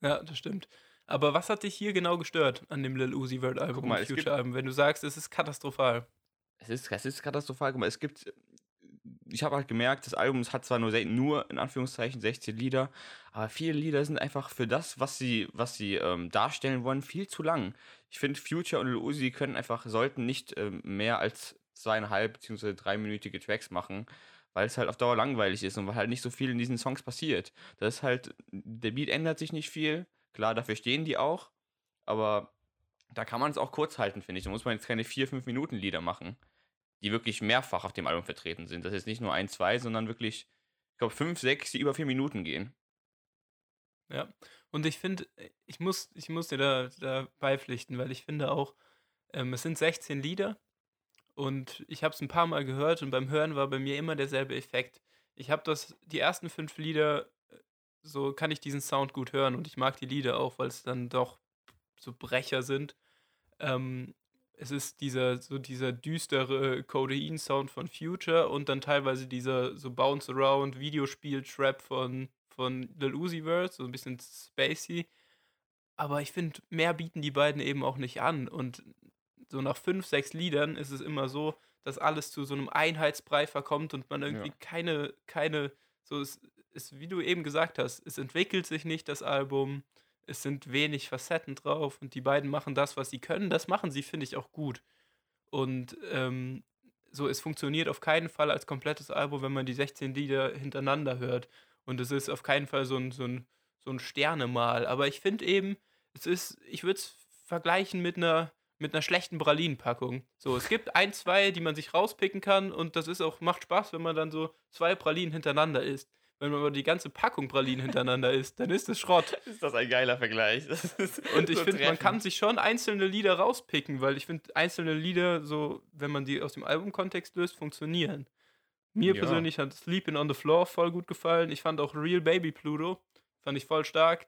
Ja, das stimmt. Aber was hat dich hier genau gestört an dem Lil Uzi Vert Album mal, und es gibt- Future-Album, wenn du sagst, es ist katastrophal? Es ist, es ist katastrophal. Guck mal, es gibt. Ich habe halt gemerkt, das Album hat zwar nur, nur in Anführungszeichen 16 Lieder, aber viele Lieder sind einfach für das, was sie, was sie ähm, darstellen wollen, viel zu lang. Ich finde, Future und Lil Uzi können einfach, sollten nicht ähm, mehr als zweieinhalb bzw. dreiminütige Tracks machen, weil es halt auf Dauer langweilig ist und weil halt nicht so viel in diesen Songs passiert. Das ist halt, der Beat ändert sich nicht viel. Klar, dafür stehen die auch, aber da kann man es auch kurz halten, finde ich. Da muss man jetzt keine 4-5 Minuten Lieder machen die wirklich mehrfach auf dem Album vertreten sind. Das ist nicht nur ein, zwei, sondern wirklich, ich glaube, fünf, sechs, die über vier Minuten gehen. Ja. Und ich finde, ich muss, ich muss dir da, da beipflichten, weil ich finde auch, ähm, es sind 16 Lieder und ich habe es ein paar Mal gehört und beim Hören war bei mir immer derselbe Effekt. Ich habe das, die ersten fünf Lieder, äh, so kann ich diesen Sound gut hören und ich mag die Lieder auch, weil es dann doch so Brecher sind. Ähm, es ist dieser, so dieser düstere Codein-Sound von Future und dann teilweise dieser so Bounce-Around Videospiel-Trap von, von Lil Uzi Vert, so ein bisschen spacey. Aber ich finde, mehr bieten die beiden eben auch nicht an. Und so nach fünf, sechs Liedern ist es immer so, dass alles zu so einem Einheitsbrei verkommt und man irgendwie Ja. keine, keine, so es ist, wie du eben gesagt hast, es entwickelt sich nicht das Album, es sind wenig Facetten drauf und die beiden machen das, was sie können. Das machen sie, finde ich, auch gut. Und ähm, so, es funktioniert auf keinen Fall als komplettes Album, wenn man die 16 Lieder hintereinander hört. Und es ist auf keinen Fall so ein, so ein, so ein Sternemal. Aber ich finde eben, es ist, ich würde es vergleichen mit einer, mit einer schlechten Pralinenpackung. So, es gibt ein, zwei, die man sich rauspicken kann und das ist auch, macht Spaß, wenn man dann so zwei Pralinen hintereinander isst. Wenn man aber die ganze Packung Pralinen hintereinander isst, dann ist es Schrott. Ist das ein geiler Vergleich? Und ich so finde, man kann sich schon einzelne Lieder rauspicken, weil ich finde, einzelne Lieder, so, wenn man die aus dem Albumkontext löst, funktionieren. Mir Ja. persönlich hat Sleeping on the Floor voll gut gefallen. Ich fand auch Real Baby Pluto, fand ich voll stark.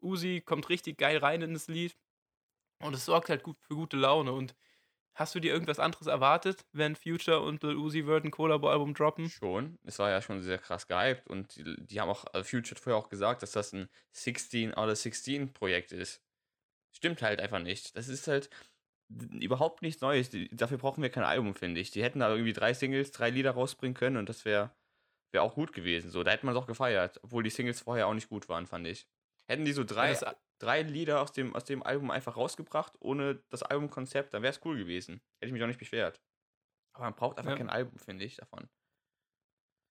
Uzi kommt richtig geil rein in das Lied. Und es sorgt halt gut für gute Laune. Und hast du dir irgendwas anderes erwartet, wenn Future und Lil Uzi Vert ein Collabo-Album droppen? Schon. Es war ja schon sehr krass gehypt und die, die haben auch, also Future hat vorher auch gesagt, dass das ein 16 out of 16 Projekt ist. Stimmt halt einfach nicht. Das ist halt überhaupt nichts Neues. Dafür brauchen wir kein Album, finde ich. Die hätten da irgendwie drei Singles, drei Lieder rausbringen können und das wäre wär auch gut gewesen. So, da hätte man es auch gefeiert, obwohl die Singles vorher auch nicht gut waren, fand ich. Hätten die so drei, das A- drei Lieder aus dem, aus dem Album einfach rausgebracht, ohne das Albumkonzept, dann wäre es cool gewesen. Hätte ich mich auch nicht beschwert. Aber man braucht einfach Ja. kein Album, finde ich, davon.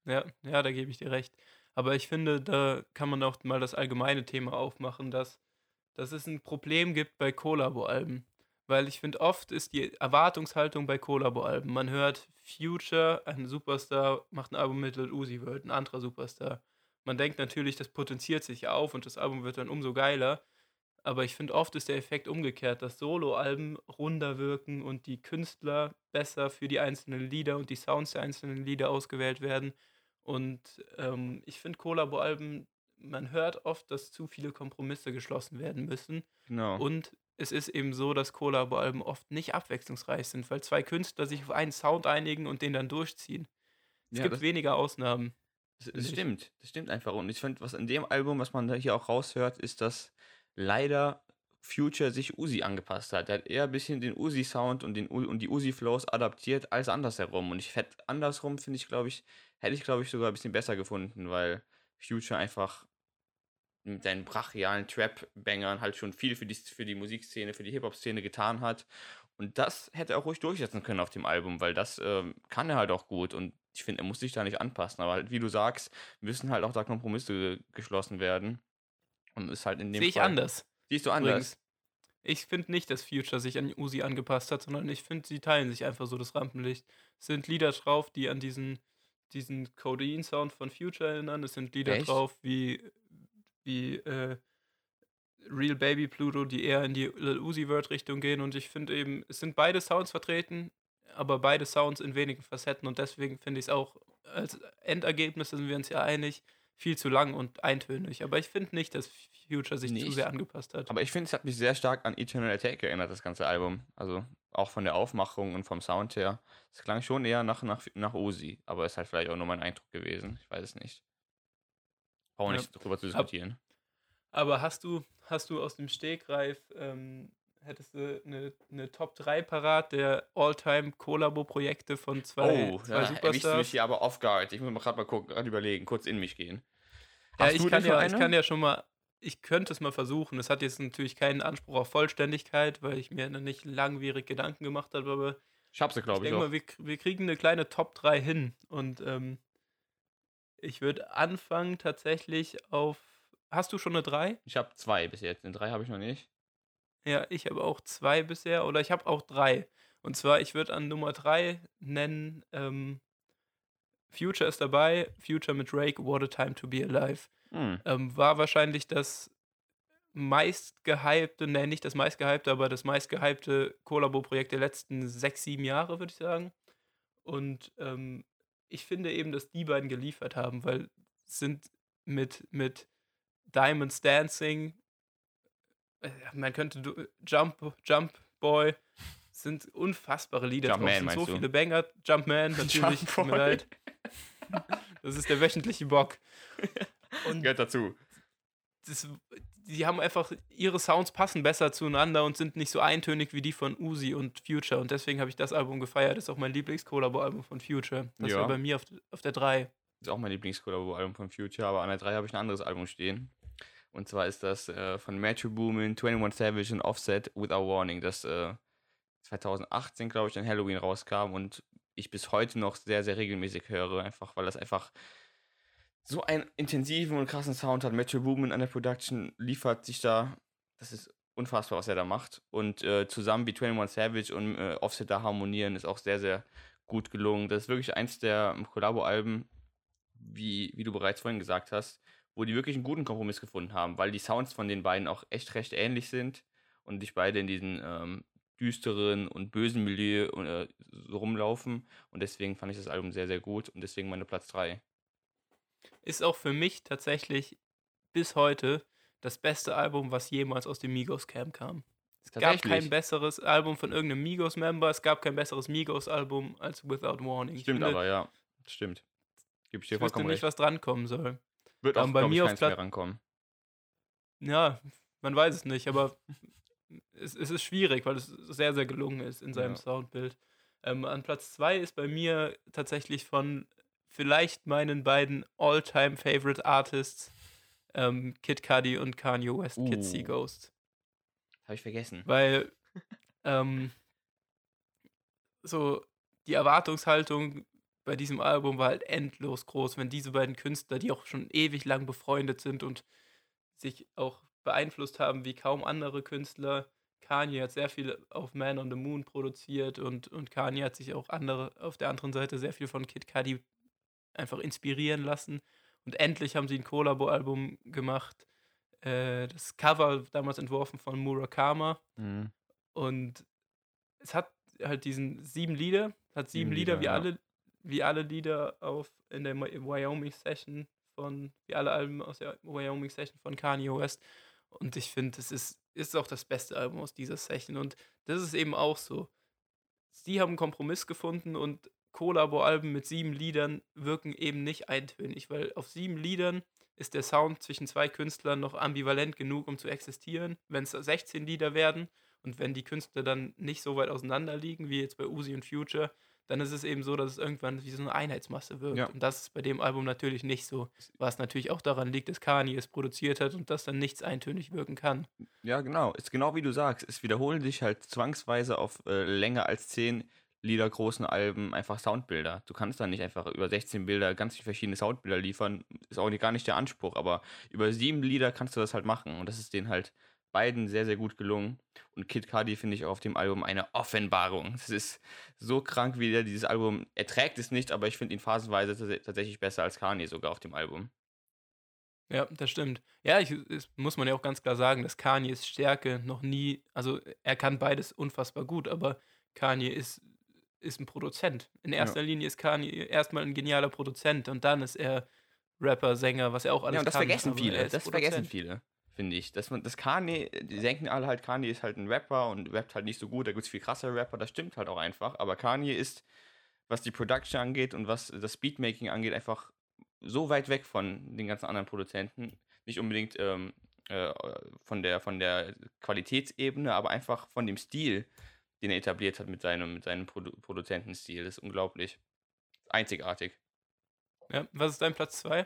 Ja, ja, da gebe ich dir recht. Aber ich finde, da kann man auch mal das allgemeine Thema aufmachen, dass, dass es ein Problem gibt bei Collabo-Alben. Weil ich finde, oft ist die Erwartungshaltung bei Collabo-Alben. Man hört Future, ein Superstar, macht ein Album mit Lil Uzi Vert, ein anderer Superstar. Man denkt natürlich, das potenziert sich auf und das Album wird dann umso geiler. Aber ich finde, oft ist der Effekt umgekehrt, dass Solo-Alben runder wirken und die Künstler besser für die einzelnen Lieder und die Sounds der einzelnen Lieder ausgewählt werden. Und ähm, ich finde Collabo-Alben, man hört oft, dass zu viele Kompromisse geschlossen werden müssen. Genau. Und es ist eben so, dass Collabo-Alben oft nicht abwechslungsreich sind, weil zwei Künstler sich auf einen Sound einigen und den dann durchziehen. Es Ja, gibt weniger Ausnahmen. Das, das stimmt, das stimmt einfach. Und ich finde, was in dem Album, was man da hier auch raushört, ist, dass leider Future sich Uzi angepasst hat. Er hat eher ein bisschen den Uzi-Sound und, den und die Uzi-Flows adaptiert als andersherum. Und ich hätte andersrum, finde ich, glaube ich, hätte ich, glaube ich, sogar ein bisschen besser gefunden, weil Future einfach mit seinen brachialen Trap-Bangern halt schon viel für die, für die Musikszene, für die Hip-Hop-Szene getan hat. Und das hätte er auch ruhig durchsetzen können auf dem Album, weil das ähm, kann er halt auch gut. Und ich finde, er muss sich da nicht anpassen. Aber halt, wie du sagst, müssen halt auch da Kompromisse geschlossen werden. Und ist halt in dem Sehe ich Fall- anders. Siehst du anders? Übrigens. Ich finde nicht, dass Future sich an Uzi angepasst hat, sondern ich finde, sie teilen sich einfach so das Rampenlicht. Es sind Lieder drauf, die an diesen, diesen Codein-Sound von Future erinnern. Es sind Lieder Echt? drauf wie, wie äh, Real Baby Pluto, die eher in die Lil Uzi Vert Richtung gehen. Und ich finde eben, es sind beide Sounds vertreten, aber beide Sounds in wenigen Facetten. Und deswegen finde ich es auch als Endergebnis, sind wir uns ja einig, viel zu lang und eintönig. Aber ich finde nicht, dass Future sich zu Nicht? sehr angepasst hat. Aber ich finde, es hat mich sehr stark an Eternal Attack erinnert, das ganze Album. Also auch von der Aufmachung und vom Sound her. Es klang schon eher nach, nach, nach Uzi, aber ist halt vielleicht auch nur mein Eindruck gewesen. Ich weiß es nicht. Brauchen wir Ja. nicht drüber zu diskutieren. Aber hast du, hast du aus dem Stegreif, ähm, hättest du eine, eine Top 3 parat der All-Time-Kollabo-Projekte von zwei, oh, zwei da erwischst du mich Superstars? hier aber off guard. Ich muss mal gerade mal gucken, gerade überlegen, kurz in mich gehen. Ja, Hast ich kann ja, ich eine? kann ja schon mal, ich könnte es mal versuchen. Es hat jetzt natürlich keinen Anspruch auf Vollständigkeit, weil ich mir noch nicht langwierig Gedanken gemacht habe, aber Ich hab sie, ich glaube ich, denke auch. mal, wir, wir kriegen eine kleine Top 3 hin. Und ähm, ich würde anfangen tatsächlich auf. Hast du schon eine 3? Ich habe zwei bis jetzt. Den drei habe ich noch nicht. Ja, ich habe auch zwei bisher oder ich habe auch drei. Und zwar, ich würde an Nummer drei nennen, ähm, Future ist dabei, Future mit Drake, What a Time to Be Alive. Hm. Ähm, war wahrscheinlich das meistgehypte, ne, nicht das meistgehypte, aber das meistgehypte Kollabo-Projekt der letzten sechs, sieben Jahre, würde ich sagen. Und ähm, ich finde eben, dass die beiden geliefert haben, weil es sind mit, mit Diamonds Dancing, man könnte Jump, Jump Boy. Sind unfassbare Lieder Jumpman, drauf. Sind so meinst du? viele Banger. Jumpman, natürlich. mir Jumpboy. leid. Das ist der wöchentliche Bock. Und Gehört dazu. das, die haben einfach, ihre Sounds passen besser zueinander und sind nicht so eintönig wie die von Uzi und Future. Und deswegen habe ich das Album gefeiert. Das ist auch mein Lieblings-Collabo-Album von Future. Das Ja. war bei mir auf, auf der 3. ist auch mein Lieblings-Collabo-Album von Future, aber an der 3 habe ich ein anderes Album stehen. Und zwar ist das äh, von Matthew Boomin, 21 Savage und Offset Without Warning, das äh, 2018, glaube ich, an Halloween rauskam und ich bis heute noch sehr, sehr regelmäßig höre, einfach weil das einfach so einen intensiven und krassen Sound hat. Matthew Boomin an der Production liefert sich da, das ist unfassbar, was er da macht. Und äh, zusammen wie 21 Savage und äh, Offset da harmonieren, ist auch sehr, sehr gut gelungen. Das ist wirklich eins der Collabo-Alben, wie, wie du bereits vorhin gesagt hast, wo die wirklich einen guten Kompromiss gefunden haben, weil die Sounds von den beiden auch echt recht ähnlich sind und dich beide in diesen ähm, düsteren und bösen Milieu äh, so rumlaufen. Und deswegen fand ich das Album sehr, sehr gut und deswegen meine Platz 3. Ist auch für mich tatsächlich bis heute das beste Album, was jemals aus dem Migos-Camp kam. Es gab kein besseres Album von irgendeinem Migos-Member, es gab kein besseres Migos-Album als Without Warning. Stimmt finde, aber, ja. Stimmt. Gib ich dir Ich wüsste vollkommen nicht, recht. was drankommen soll. Wird ähm, auch, bei glaub ich, mir auf mehr Platz- rankommen. Ja, man weiß es nicht, aber es, es ist schwierig, weil es sehr, sehr gelungen ist in seinem Ja. Soundbild. Ähm, an Platz 2 ist bei mir tatsächlich von vielleicht meinen beiden All-Time-Favorite Artists ähm, Kid Cudi und Kanye West, Kid See Uh. Ghost. Habe ich vergessen. Weil ähm, so die Erwartungshaltung bei diesem Album war halt endlos groß, wenn diese beiden Künstler, die auch schon ewig lang befreundet sind und sich auch beeinflusst haben wie kaum andere Künstler. Kanye hat sehr viel auf Man on the Moon produziert und, und Kanye hat sich auch andere, auf der anderen Seite sehr viel von Kid Cudi einfach inspirieren lassen. Und endlich haben sie ein Collabo-Album gemacht. Äh, das Cover damals entworfen von Murakama. Mhm. Und es hat halt diesen sieben Lieder, hat sieben, Sieben Lieder, Lieder, wie ja. alle, wie alle Lieder auf in der Wyoming Session von, wie alle Alben aus der Wyoming Session von Kanye West. Und ich finde, es ist, ist auch das beste Album aus dieser Session. Und das ist eben auch so. Sie haben einen Kompromiss gefunden und Collabo-Alben mit sieben Liedern wirken eben nicht eintönig, weil auf sieben Liedern ist der Sound zwischen zwei Künstlern noch ambivalent genug, um zu existieren. Wenn es 16 Lieder werden und wenn die Künstler dann nicht so weit auseinander liegen, wie jetzt bei Uzi und Future, dann ist es eben so, dass es irgendwann wie so eine Einheitsmasse wirkt. Ja. Und das ist bei dem Album natürlich nicht so. Was natürlich auch daran liegt, dass Kanye es produziert hat und das dann nichts eintönig wirken kann. Ja, genau. Ist genau wie du sagst. Es wiederholen sich halt zwangsweise auf äh, länger als zehn Lieder großen Alben einfach Soundbilder. Du kannst dann nicht einfach über 16 Bilder ganz viele verschiedene Soundbilder liefern. Ist auch nicht, gar nicht der Anspruch, aber über sieben Lieder kannst du das halt machen. Und das ist denen halt beiden sehr, sehr gut gelungen. Und Kid Cudi finde ich auch auf dem Album eine Offenbarung. Es ist so krank, wie der dieses Album er trägt es nicht, aber ich finde ihn phasenweise tats- tatsächlich besser als Kanye sogar auf dem Album. Ja, das stimmt. Ja, ich, das muss man ja auch ganz klar sagen, dass Kanyes Stärke noch nie, also er kann beides unfassbar gut, aber Kanye ist, ist ein Produzent. In erster Linie ist Kanye erstmal ein genialer Produzent und dann ist er Rapper, Sänger, was er auch alles Ja, und das kann. vergessen viele. er Das vergessen Produzent. viele, finde ich. Dass man, das Kanye, die denken alle halt, Kanye ist halt ein Rapper und rappt halt nicht so gut. Da gibt es viel krassere Rapper, das stimmt halt auch einfach. Aber Kanye ist, was die Production angeht und was das Beatmaking angeht, einfach so weit weg von den ganzen anderen Produzenten. Nicht unbedingt ähm, äh, von, der, von der Qualitätsebene, aber einfach von dem Stil, den er etabliert hat mit seinem, mit seinem Produ Produzentenstil. Das ist unglaublich. Einzigartig. Ja, was ist dein Platz 2?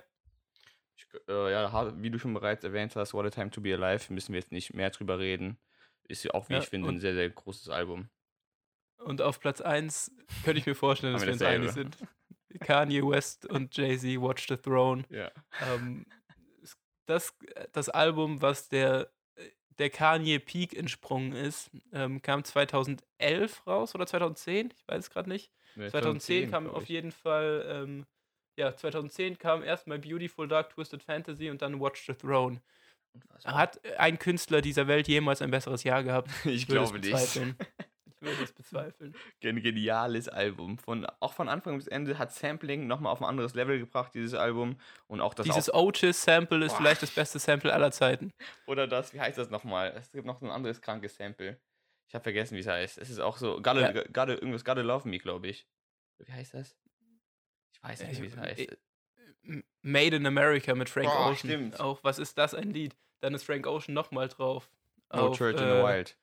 Ich, äh, ja, wie du schon bereits erwähnt hast, What a Time to Be Alive, müssen wir jetzt nicht mehr drüber reden. Ist ja auch, wie Ja, ich finde, ein sehr, sehr großes Album. Und auf Platz 1 könnte ich mir vorstellen, dass wir uns einig sind. Kanye West und Jay-Z, Watch the Throne. Ja. ähm, das, das Album, was der, der Kanye Peak entsprungen ist, ähm, kam 2011 raus oder 2010, ich weiß es gerade nicht. 2010 kam auf jeden Fall, ähm, ja, 2010 kam erstmal Beautiful Dark Twisted Fantasy und dann Watch the Throne. Hat ein Künstler dieser Welt jemals ein besseres Jahr gehabt? Ich es glaube nicht. Ich würde es bezweifeln. Ein geniales Album. Von, auch von Anfang bis Ende hat Sampling nochmal auf ein anderes Level gebracht, dieses Album. Und auch das Dieses Otis-Sample ist Boah. vielleicht das beste Sample aller Zeiten. Oder das, wie heißt das nochmal? Es gibt noch so ein anderes krankes Sample. Ich habe vergessen, wie es heißt. Es ist auch so, gotta, Ja. gotta, irgendwas Gotta Love Me, glaube ich. Wie heißt das? Weiß Ja, nicht, ich- wie es heißt. M- Made in America mit Frank Boah, Ocean. stimmt. Auch, was ist das ein Lied? Dann ist Frank Ocean nochmal drauf. no Auf, Church in the äh, Wild.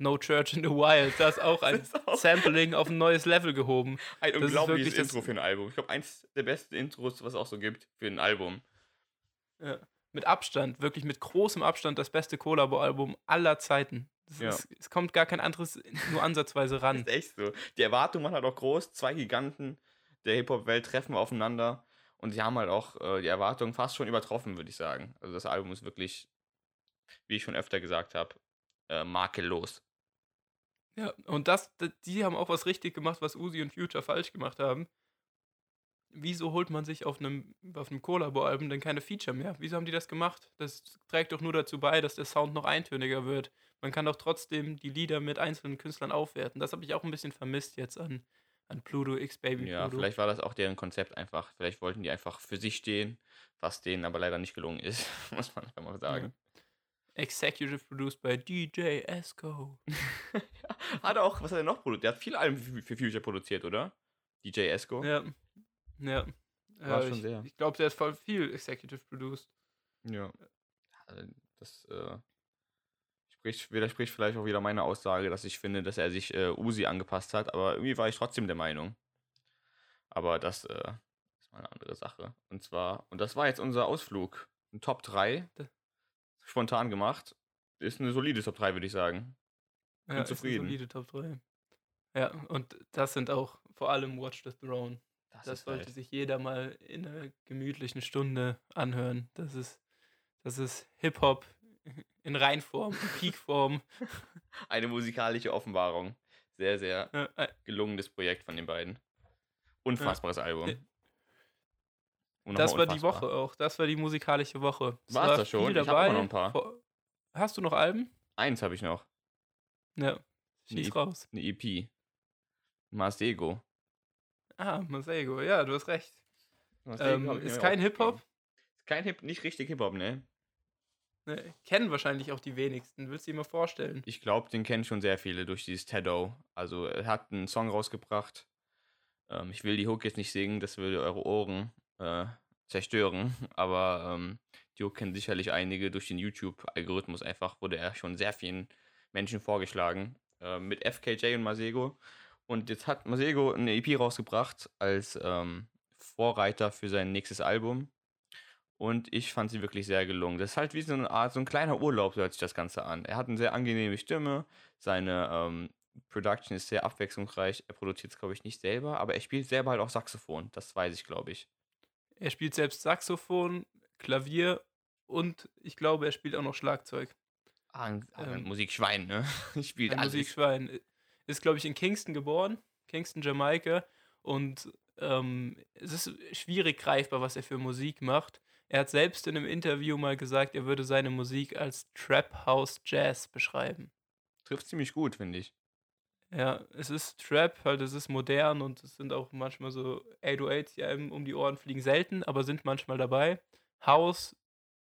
No Church in the Wild. Das ist auch ein Das ist auch- Sampling auf ein neues Level gehoben. Ein ist unglaubliches wirklich das- Intro für ein Album. Ich glaube, eins der besten Intros, was es auch so gibt für ein Album. Ja. Mit Abstand, wirklich mit großem Abstand das beste Collabo-Album aller Zeiten. Es, Ja. es, es kommt gar kein anderes nur ansatzweise ran. ist echt so. Die Erwartungen waren halt auch groß. Zwei Giganten der Hip-Hop-Welt treffen aufeinander. Und sie haben halt auch äh, die Erwartungen fast schon übertroffen, würde ich sagen. Also das Album ist wirklich, wie ich schon öfter gesagt habe, äh, makellos. Ja, und das, die haben auch was richtig gemacht, was Uzi und Future falsch gemacht haben. Wieso holt man sich auf einem, auf einem Collabo-Album denn keine Feature mehr? Wieso haben die das gemacht? Das trägt doch nur dazu bei, dass der Sound noch eintöniger wird. Man kann doch trotzdem die Lieder mit einzelnen Künstlern aufwerten. Das habe ich auch ein bisschen vermisst jetzt an, an Pluto X Baby Ja, Pluto. vielleicht war das auch deren Konzept einfach. Vielleicht wollten die einfach für sich stehen, was denen aber leider nicht gelungen ist, muss man einfach mal sagen. Executive produced by DJ Esco. ja, hat er auch, was hat er noch produziert? Der hat viele Alben für, Future produziert, oder? DJ Esco. Ja. Ja. War ja schon ich sehr. ich glaube, der ist voll viel Executive produced. Ja. Also, Das äh, spricht, widerspricht vielleicht auch wieder meiner Aussage, dass ich finde, dass er sich äh, Uzi angepasst hat, aber irgendwie war ich trotzdem der Meinung. Aber das äh, ist mal eine andere Sache. Und zwar, und das war jetzt unser Ausflug. Ein Top 3. Da- Spontan gemacht. Ist eine solide Top 3, würde ich sagen. Ja, Bin ist eine zufrieden. solide Top 3. Ja, und das sind auch vor allem Watch the Throne. Das, ist sollte halt- sich jeder mal in einer gemütlichen Stunde anhören. Das ist, das ist Hip-Hop in Reinform, in Peakform. eine musikalische Offenbarung. Sehr, sehr äh, gelungenes Projekt von den beiden. Unfassbares Album. Und das war die. Woche auch. Das war die musikalische Woche. Es war das schon? Ich hab immer noch ein paar. Hast du noch Alben? Eins habe ich noch. Ja. Schieß Nee. raus. Eine EP. Masego. Ah, Masego. Ja, du hast recht. Masego Ähm, ist kein. Hip-Hop? Kein Hip, nicht richtig Hip-Hop, ne? Ne, kennen wahrscheinlich auch die wenigsten. Willst du dir mal vorstellen? Ich glaube, den kennen schon sehr viele durch dieses Teddo. Also er hat einen Song rausgebracht. Ähm, ich will die Hook jetzt nicht singen, das würde eure Ohren äh, zerstören. Aber ähm, die Hook kennen sicherlich einige. Durch den YouTube-Algorithmus einfach wurde er schon sehr vielen Menschen vorgeschlagen. Äh, mit FKJ und Masego. Und jetzt hat Masego eine EP rausgebracht als ähm, Vorreiter für sein nächstes Album. Und ich fand sie wirklich sehr gelungen. Das ist halt wie so eine Art, so ein kleiner Urlaub, so hört sich das Ganze an. Er hat eine sehr angenehme Stimme. Seine ähm, Production ist sehr abwechslungsreich. Er produziert es, glaube ich, nicht selber, aber er spielt selber halt auch Saxophon. Das weiß ich, glaube ich. Er spielt selbst Saxophon, Klavier und ich glaube, er spielt auch noch Schlagzeug. Ah, ein, ah, ein Ähm, Musikschwein, ne? spielt Ein alles. Musikschwein. Ist, glaube ich, in Kingston geboren. Kingston, Jamaika. Und ähm, es ist schwierig greifbar, was er für Musik macht. Er hat selbst in einem Interview mal gesagt, er würde seine Musik als Trap House Jazz beschreiben. Trifft ziemlich gut, finde ich. Ja, es ist Trap, halt, es ist modern und es sind auch manchmal so 808s, die einem um die Ohren fliegen, selten, aber sind manchmal dabei. House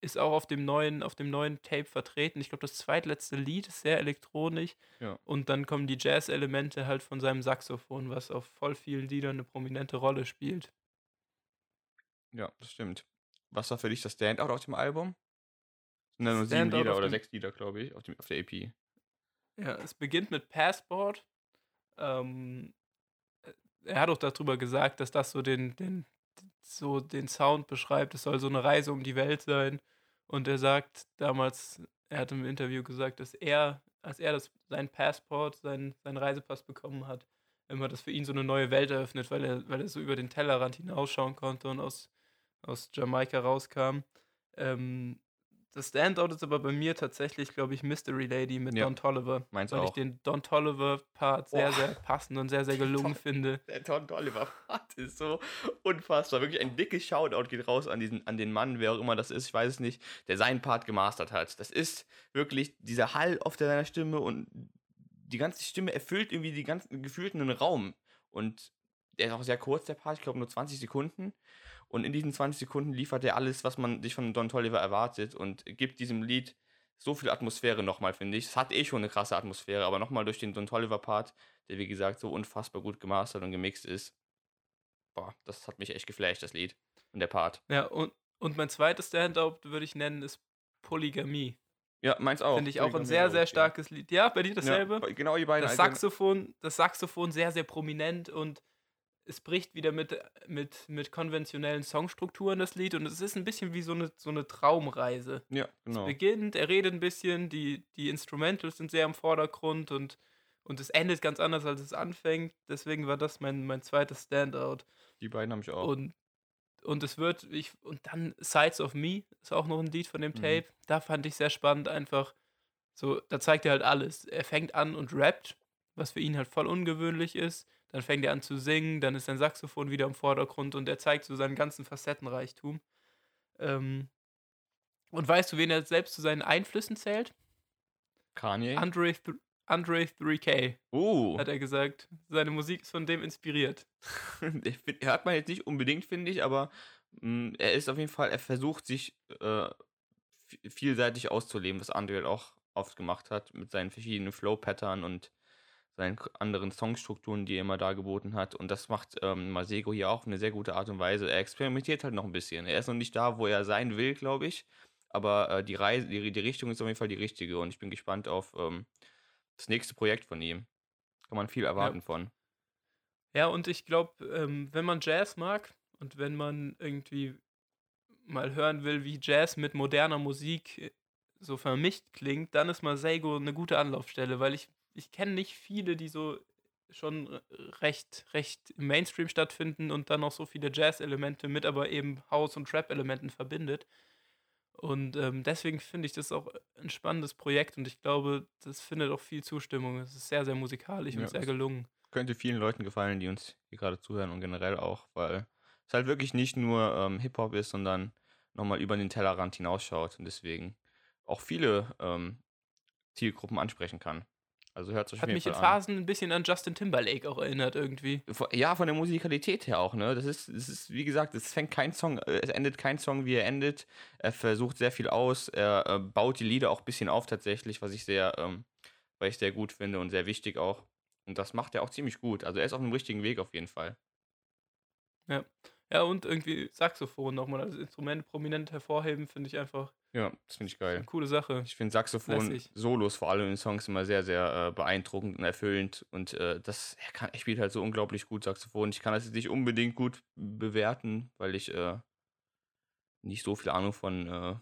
ist auch auf dem neuen, auf dem neuen Tape vertreten. Ich glaube, das zweitletzte Lied ist sehr elektronisch. Ja. Und dann kommen die Jazz-Elemente halt von seinem Saxophon, was auf voll vielen Liedern eine prominente Rolle spielt. Ja, das stimmt. Was war für dich das Standout auf dem Album? Sind da nur sieben Lieder oder sechs Lieder, glaube ich, auf, dem, auf der EP. Ja, es beginnt mit Passport. Ähm, äh, er hat auch darüber gesagt, dass das so den, den, so den Sound beschreibt. Es soll so eine Reise um die Welt sein. Und er sagt damals, er hat im Interview gesagt, dass er, als er das, sein Passport, sein, seinen Reisepass bekommen hat, immer das für ihn so eine neue Welt eröffnet, weil er, weil er so über den Tellerrand hinausschauen konnte und aus, aus Jamaika rauskam. Ähm, das Standout ist aber bei mir tatsächlich, glaube ich, Mystery Lady mit Ja, Don Tolliver. meins weil ich den Don Tolliver-Part sehr, sehr passend und sehr, sehr gelungen finde. Der Don Toliver Part ist so unfassbar. Wirklich ein dickes Shoutout geht raus an, diesen, an den Mann, wer auch immer das ist, ich weiß es nicht, der seinen Part gemastert hat. Das ist wirklich dieser Hall auf seiner Stimme und die ganze Stimme erfüllt irgendwie die ganzen gefühlten Raum. Und der ist auch sehr kurz, der Part, ich glaube nur 20 Sekunden. Und in diesen 20 Sekunden liefert er alles, was man sich von Don Toliver erwartet und gibt diesem Lied so viel Atmosphäre nochmal, finde ich. Es hat eh schon eine krasse Atmosphäre, aber nochmal durch den Don Toliver-Part, der wie gesagt so unfassbar gut gemastert und gemixt ist. Boah, das hat mich echt geflasht, das Lied. Und der Part. Ja, und, und mein zweites Standout würde ich nennen, ist Polygamie. Ja, meins auch. Finde ich auch ein sehr, sehr ja. starkes Lied. Ja, bei dir dasselbe? Ja, genau die beiden. das also- Saxophon, das Saxophon sehr, sehr prominent und es bricht wieder mit, mit, mit konventionellen Songstrukturen das Lied und es ist ein bisschen wie so eine, so eine Traumreise. Ja, genau. Es beginnt, er redet ein bisschen, die, die Instrumentals sind sehr im Vordergrund und, und es endet ganz anders, als es anfängt. Deswegen war das mein, mein zweites Standout. Die beiden habe ich auch. Und, und es wird, ich, und dann Sides of Me ist auch noch ein Lied von dem Mhm. Tape. Da fand ich sehr spannend, einfach so, da zeigt er halt alles. Er fängt an und rappt, was für ihn halt voll ungewöhnlich ist. Dann fängt er an zu singen, dann ist sein Saxophon wieder im Vordergrund und er zeigt so seinen ganzen Facettenreichtum. Ähm, und weißt du, wen er selbst zu seinen Einflüssen zählt? Kanye. Andre, Th- Andre 3K, oh. hat er gesagt. Seine Musik ist von dem inspiriert. Find- hört man jetzt nicht unbedingt, finde ich, aber mh, er ist auf jeden Fall, er versucht sich äh, vi- vielseitig auszuleben, was Andre auch oft gemacht hat, mit seinen verschiedenen Flow-Pattern und seinen anderen Songstrukturen, die er immer dargeboten hat. Und das macht ähm, Masego hier auch auf eine sehr gute Art und Weise. Er experimentiert halt noch ein bisschen. Er ist noch nicht da, wo er sein will, glaube ich. Aber äh, die Reise, die, die Richtung ist auf jeden Fall die richtige. Und ich bin gespannt auf ähm, das nächste Projekt von ihm. Kann man viel erwarten von. Ja, und ich glaube, ähm, wenn man Jazz mag und wenn man irgendwie mal hören will, wie Jazz mit moderner Musik äh, so vermischt klingt, dann ist Masego eine gute Anlaufstelle, weil ich, ich kenne nicht viele, die so schon äh, recht, recht im Mainstream stattfinden und dann noch so viele Jazz-Elemente mit aber eben House- und Trap-Elementen verbindet. Und ähm, deswegen finde ich das auch ein spannendes Projekt und ich glaube, das findet auch viel Zustimmung. Es ist sehr, sehr musikalisch Ja, und sehr gelungen. könnte vielen Leuten gefallen, die uns hier gerade zuhören und generell auch, weil es halt wirklich nicht nur ähm, Hip-Hop ist, sondern nochmal über den Tellerrand hinausschaut und deswegen auch viele ähm, Zielgruppen ansprechen kann. Also hört es euch Hat mich in Fall an. Phasen ein bisschen an Justin Timberlake auch erinnert irgendwie. Ja, von der Musikalität her auch, ne? Das ist, das ist, wie gesagt, es fängt kein Song, es endet kein Song, wie er endet. Er versucht sehr viel aus, er äh, baut die Lieder auch ein bisschen auf tatsächlich, was ich sehr, ähm, weil ich sehr gut finde und sehr wichtig auch. Und das macht er auch ziemlich gut. Also er ist auf dem richtigen Weg auf jeden Fall. Ja, und irgendwie Saxophon nochmal als Instrument prominent hervorheben, finde ich einfach Ja, das finde ich geil. coole Sache. Ich finde Saxophon, Lässig. Solos vor allem in Songs immer sehr, sehr äh, beeindruckend und erfüllend. Und äh, das, er, kann, er spielt halt so unglaublich gut Saxophon. Ich kann das jetzt nicht unbedingt gut bewerten, weil ich äh, nicht so viel Ahnung von äh,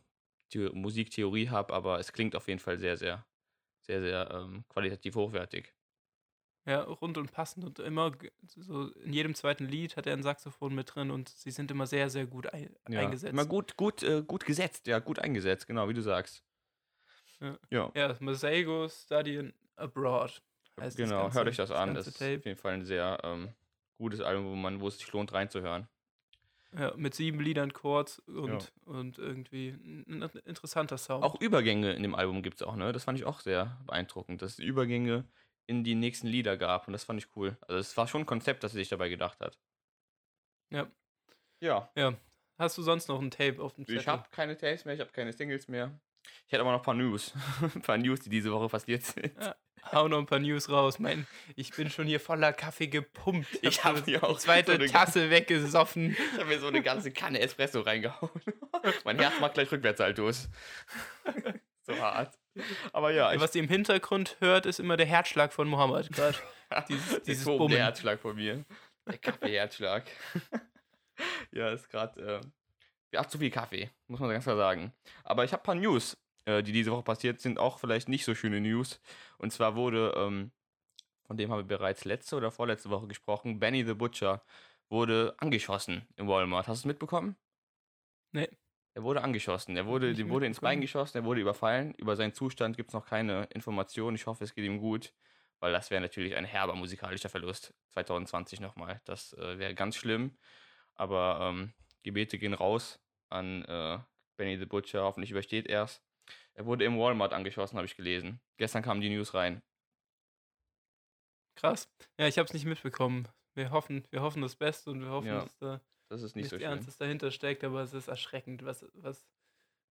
The Musiktheorie habe, aber es klingt auf jeden Fall sehr, sehr, sehr, sehr ähm, qualitativ hochwertig. Ja, rund und passend und immer so in jedem zweiten Lied hat er ein Saxophon mit drin und sie sind immer sehr, sehr gut ein Ja, eingesetzt. Immer gut, gut, äh, gut gesetzt, ja, gut eingesetzt, genau, wie du sagst. Ja. ja. Ja, Masego Studying Abroad. heißt das Genau, ganze- hört euch das, an. Das ist auf jeden Fall ein sehr ähm, gutes Album, wo man, wo es sich lohnt reinzuhören. Ja, mit sieben Liedern kurz und, und irgendwie ein, interessanter Sound. Auch Übergänge in dem Album gibt es auch, ne? Das fand ich auch sehr beeindruckend, dass Übergänge in die nächsten Lieder gab und das fand ich cool. Also es war schon ein Konzept, das er sich dabei gedacht hat. Ja. Ja. Hast du sonst noch ein Tape auf dem Zettel? Ich habe keine Tapes mehr, ich habe keine Singles mehr. Ich hätte aber noch ein paar News. ein paar News, die diese Woche passiert sind. Ja. Hau noch ein paar News raus. Mein, ich bin schon hier voller Kaffee gepumpt. Ich hab hab so hier die auch zweite so eine Tasse weggesoffen. Ich habe mir so eine ganze Kanne Espresso reingehauen. mein Herz macht gleich Rückwärtssaltos. So hart. Aber ja, ich Was ihr im Hintergrund hört, ist immer der Herzschlag von Mohammed gerade. Dieses, dieses Bummen. der Herzschlag von mir. Der Kaffeeherzschlag. ja, ist gerade. Äh, ja, zu viel Kaffee, muss man ganz klar sagen. Aber ich habe ein paar News, äh, die diese Woche passiert sind, auch vielleicht nicht so schöne News. Und zwar wurde, ähm, von dem haben wir bereits letzte oder vorletzte Woche gesprochen, Benny the Butcher wurde angeschossen im Walmart. Hast du es mitbekommen? Nee. Er wurde angeschossen. Er wurde, dem wurde ins Bein geschossen, er wurde überfallen. Über seinen Zustand gibt es noch keine Informationen. Ich hoffe, es geht ihm gut, weil das wäre natürlich ein herber musikalischer Verlust. 2020 nochmal. Das äh, wäre ganz schlimm. Aber ähm, Gebete gehen raus an äh, Benny the Butcher. Hoffentlich übersteht er es. Er wurde im Walmart angeschossen, habe ich gelesen. Gestern kamen die News rein. Krass. Ja, ich habe es nicht mitbekommen. Wir hoffen, wir hoffen das Beste und wir hoffen, Ja, dass da Das ist nicht so schlimm. Ernstes dahinter steckt, aber es ist erschreckend, was, was,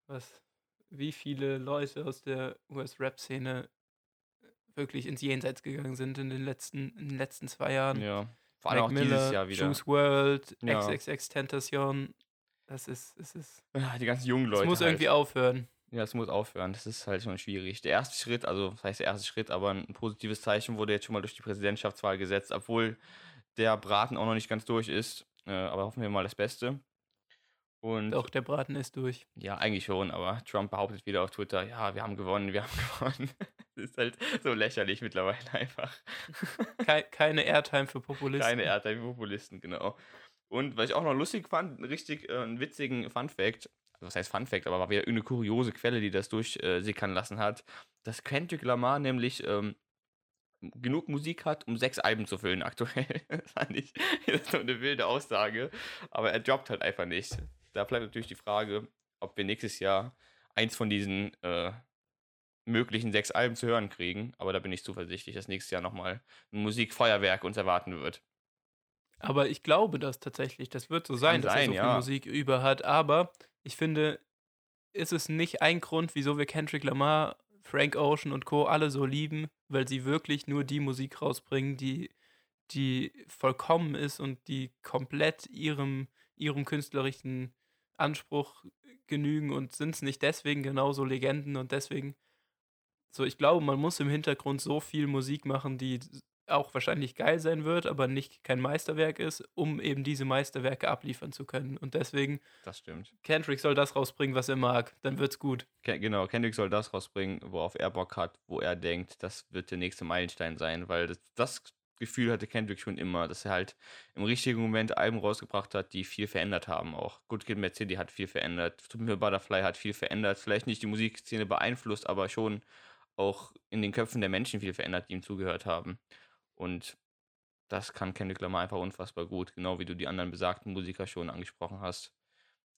was wie viele Leute aus der US-Rap-Szene wirklich ins Jenseits gegangen sind in den letzten, in den letzten zwei Jahren. Ja. Vor allem Mac auch Miller, dieses Jahr wieder. Juice World, Ja. XXX Tentation. Das ist, es ist, Ja, die ganzen jungen Leute. es muss halt. irgendwie aufhören. Ja, es muss aufhören. Das ist halt schon schwierig. Der erste Schritt, also das heißt der erste Schritt, aber ein positives Zeichen wurde jetzt schon mal durch die Präsidentschaftswahl gesetzt, obwohl der Braten auch noch nicht ganz durch ist. Äh, aber hoffen wir mal das Beste. Und Doch, der Braten ist durch. ja, eigentlich schon, aber Trump behauptet wieder auf Twitter, ja, wir haben gewonnen, wir haben gewonnen. Das ist halt so lächerlich mittlerweile einfach. Kei keine Airtime für Populisten. Keine Erdteil Populisten, genau. Und was ich auch noch lustig fand, einen richtig äh, einen witzigen Fun Fact, also was heißt Fun Fact, aber war wieder eine kuriose Quelle, die das durchsickern lassen hat, dass Kendrick Lamar nämlich ähm, genug Musik hat, um sechs Alben zu füllen aktuell. das fand ich das ist so eine wilde Aussage, aber er droppt halt einfach nicht. Da bleibt natürlich die Frage, ob wir nächstes Jahr eins von diesen äh, möglichen sechs Alben zu hören kriegen, aber da bin ich zuversichtlich, dass nächstes Jahr nochmal ein Musikfeuerwerk uns erwarten wird. Aber ich glaube das tatsächlich. Das wird so sein, dass er sein, so viel ja. Musik über hat. Aber ich finde, ist es nicht ein Grund, wieso wir Kendrick Lamar, Frank Ocean und Co. alle so lieben, weil sie wirklich nur die Musik rausbringen, die, die vollkommen ist und die komplett ihrem, ihrem künstlerischen Anspruch genügen und sind es nicht deswegen genauso Legenden und deswegen so, ich glaube, man muss im Hintergrund so viel Musik machen, die auch wahrscheinlich geil sein wird, aber nicht kein Meisterwerk ist, um eben diese Meisterwerke abliefern zu können. Und deswegen, Das stimmt. Kendrick soll das rausbringen, was er mag. Dann wird's gut. Ke genau, Kendrick soll das rausbringen, worauf er Bock hat, wo er denkt, das wird der nächste Meilenstein sein, weil das, das Gefühl hatte Kendrick schon immer, dass er halt im richtigen Moment Alben rausgebracht hat, die viel verändert haben auch. Good Kid Mad City hat viel verändert, To Me Butterfly hat viel verändert, vielleicht nicht die Musikszene beeinflusst, aber schon auch in den Köpfen der Menschen viel verändert, die ihm zugehört haben. Und das kann Kendrick Lamar einfach unfassbar gut, genau wie du die anderen besagten Musiker schon angesprochen hast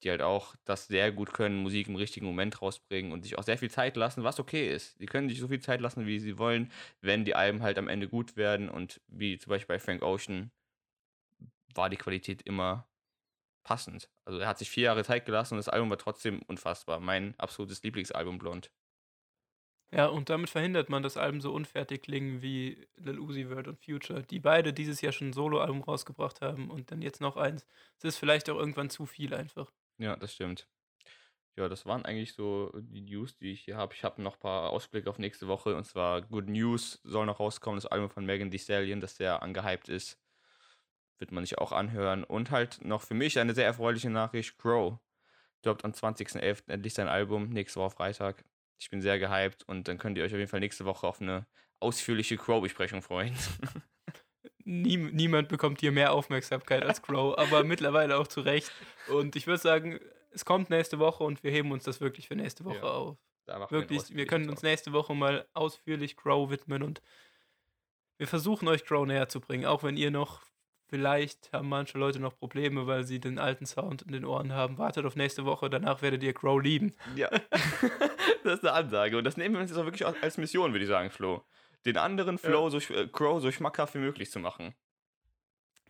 die halt auch das sehr gut können, Musik im richtigen Moment rausbringen und sich auch sehr viel Zeit lassen, was okay ist. Die können sich so viel Zeit lassen, wie sie wollen, wenn die Alben halt am Ende gut werden und wie zum Beispiel bei Frank Ocean war die Qualität immer passend. Also er hat sich vier Jahre Zeit gelassen und das Album war trotzdem unfassbar. Mein absolutes Lieblingsalbum Blond. Ja, und damit verhindert man, dass Alben so unfertig klingen wie Lil Uzi Vert und Future, die beide dieses Jahr schon ein Soloalbum rausgebracht haben und dann jetzt noch eins. Es ist vielleicht auch irgendwann zu viel einfach. Ja, das stimmt. Ja, das waren eigentlich so die News, die ich hier habe. Ich habe noch ein paar Ausblicke auf nächste Woche und zwar Good News soll noch rauskommen, das Album von Megan Thee Stallion, das sehr angehypt ist. Wird man sich auch anhören. Und halt noch für mich eine sehr erfreuliche Nachricht: Crow droppt am 20.11. endlich sein Album, nächste Woche Freitag. Ich bin sehr gehypt und dann könnt ihr euch auf jeden Fall nächste Woche auf eine ausführliche Crow-Besprechung freuen. Nie, niemand bekommt hier mehr Aufmerksamkeit als Crow, aber mittlerweile auch zu Recht. Und ich würde sagen, es kommt nächste Woche und wir heben uns das wirklich für nächste Woche Ja. auf. Da machen wir Wirklich, wir können uns nächste Woche mal ausführlich Crow widmen und wir versuchen euch Crow näher zu bringen, auch wenn ihr noch, vielleicht haben manche Leute noch Probleme, weil sie den alten Sound in den Ohren haben. Wartet auf nächste Woche, danach werdet ihr Crow lieben. Ja, das ist eine Ansage und das nehmen wir uns jetzt auch wirklich als Mission, würde ich sagen, Flo. Den anderen Flow, so, sch- äh, Crow, so schmackhaft wie möglich zu machen.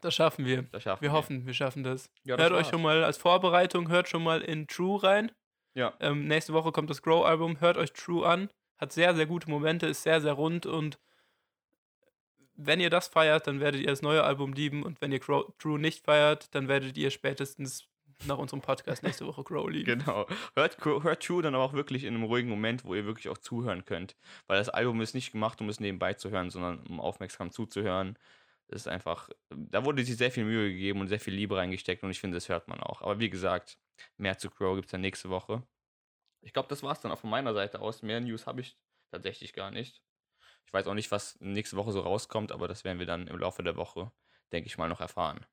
Das schaffen wir. Das schaffen Wir hoffen, wir schaffen das. Ja, das hört euch war's. schon mal als Vorbereitung, hört schon mal in True rein. Ja. Ähm, nächste Woche kommt das Grow-Album. Hört euch True an. Hat sehr, sehr gute Momente, ist sehr, sehr rund und wenn ihr das feiert, dann werdet ihr das neue Album lieben und wenn ihr Grow, True nicht feiert, dann werdet ihr spätestens nach unserem Podcast nächste Woche Grow lieben. Genau. Hört, hört True dann aber auch wirklich in einem ruhigen Moment, wo ihr wirklich auch zuhören könnt. Weil das Album ist nicht gemacht, um es nebenbei zu hören, sondern um aufmerksam zuzuhören. Das ist einfach, da wurde sich sehr viel Mühe gegeben und sehr viel Liebe reingesteckt und ich finde, das hört man auch. Aber wie gesagt, mehr zu Crow gibt es dann nächste Woche. Ich glaube, das war es dann auch von meiner Seite aus. Mehr News habe ich tatsächlich gar nicht. Ich weiß auch nicht, was nächste Woche so rauskommt, aber das werden wir dann im Laufe der Woche, denke ich mal, noch erfahren.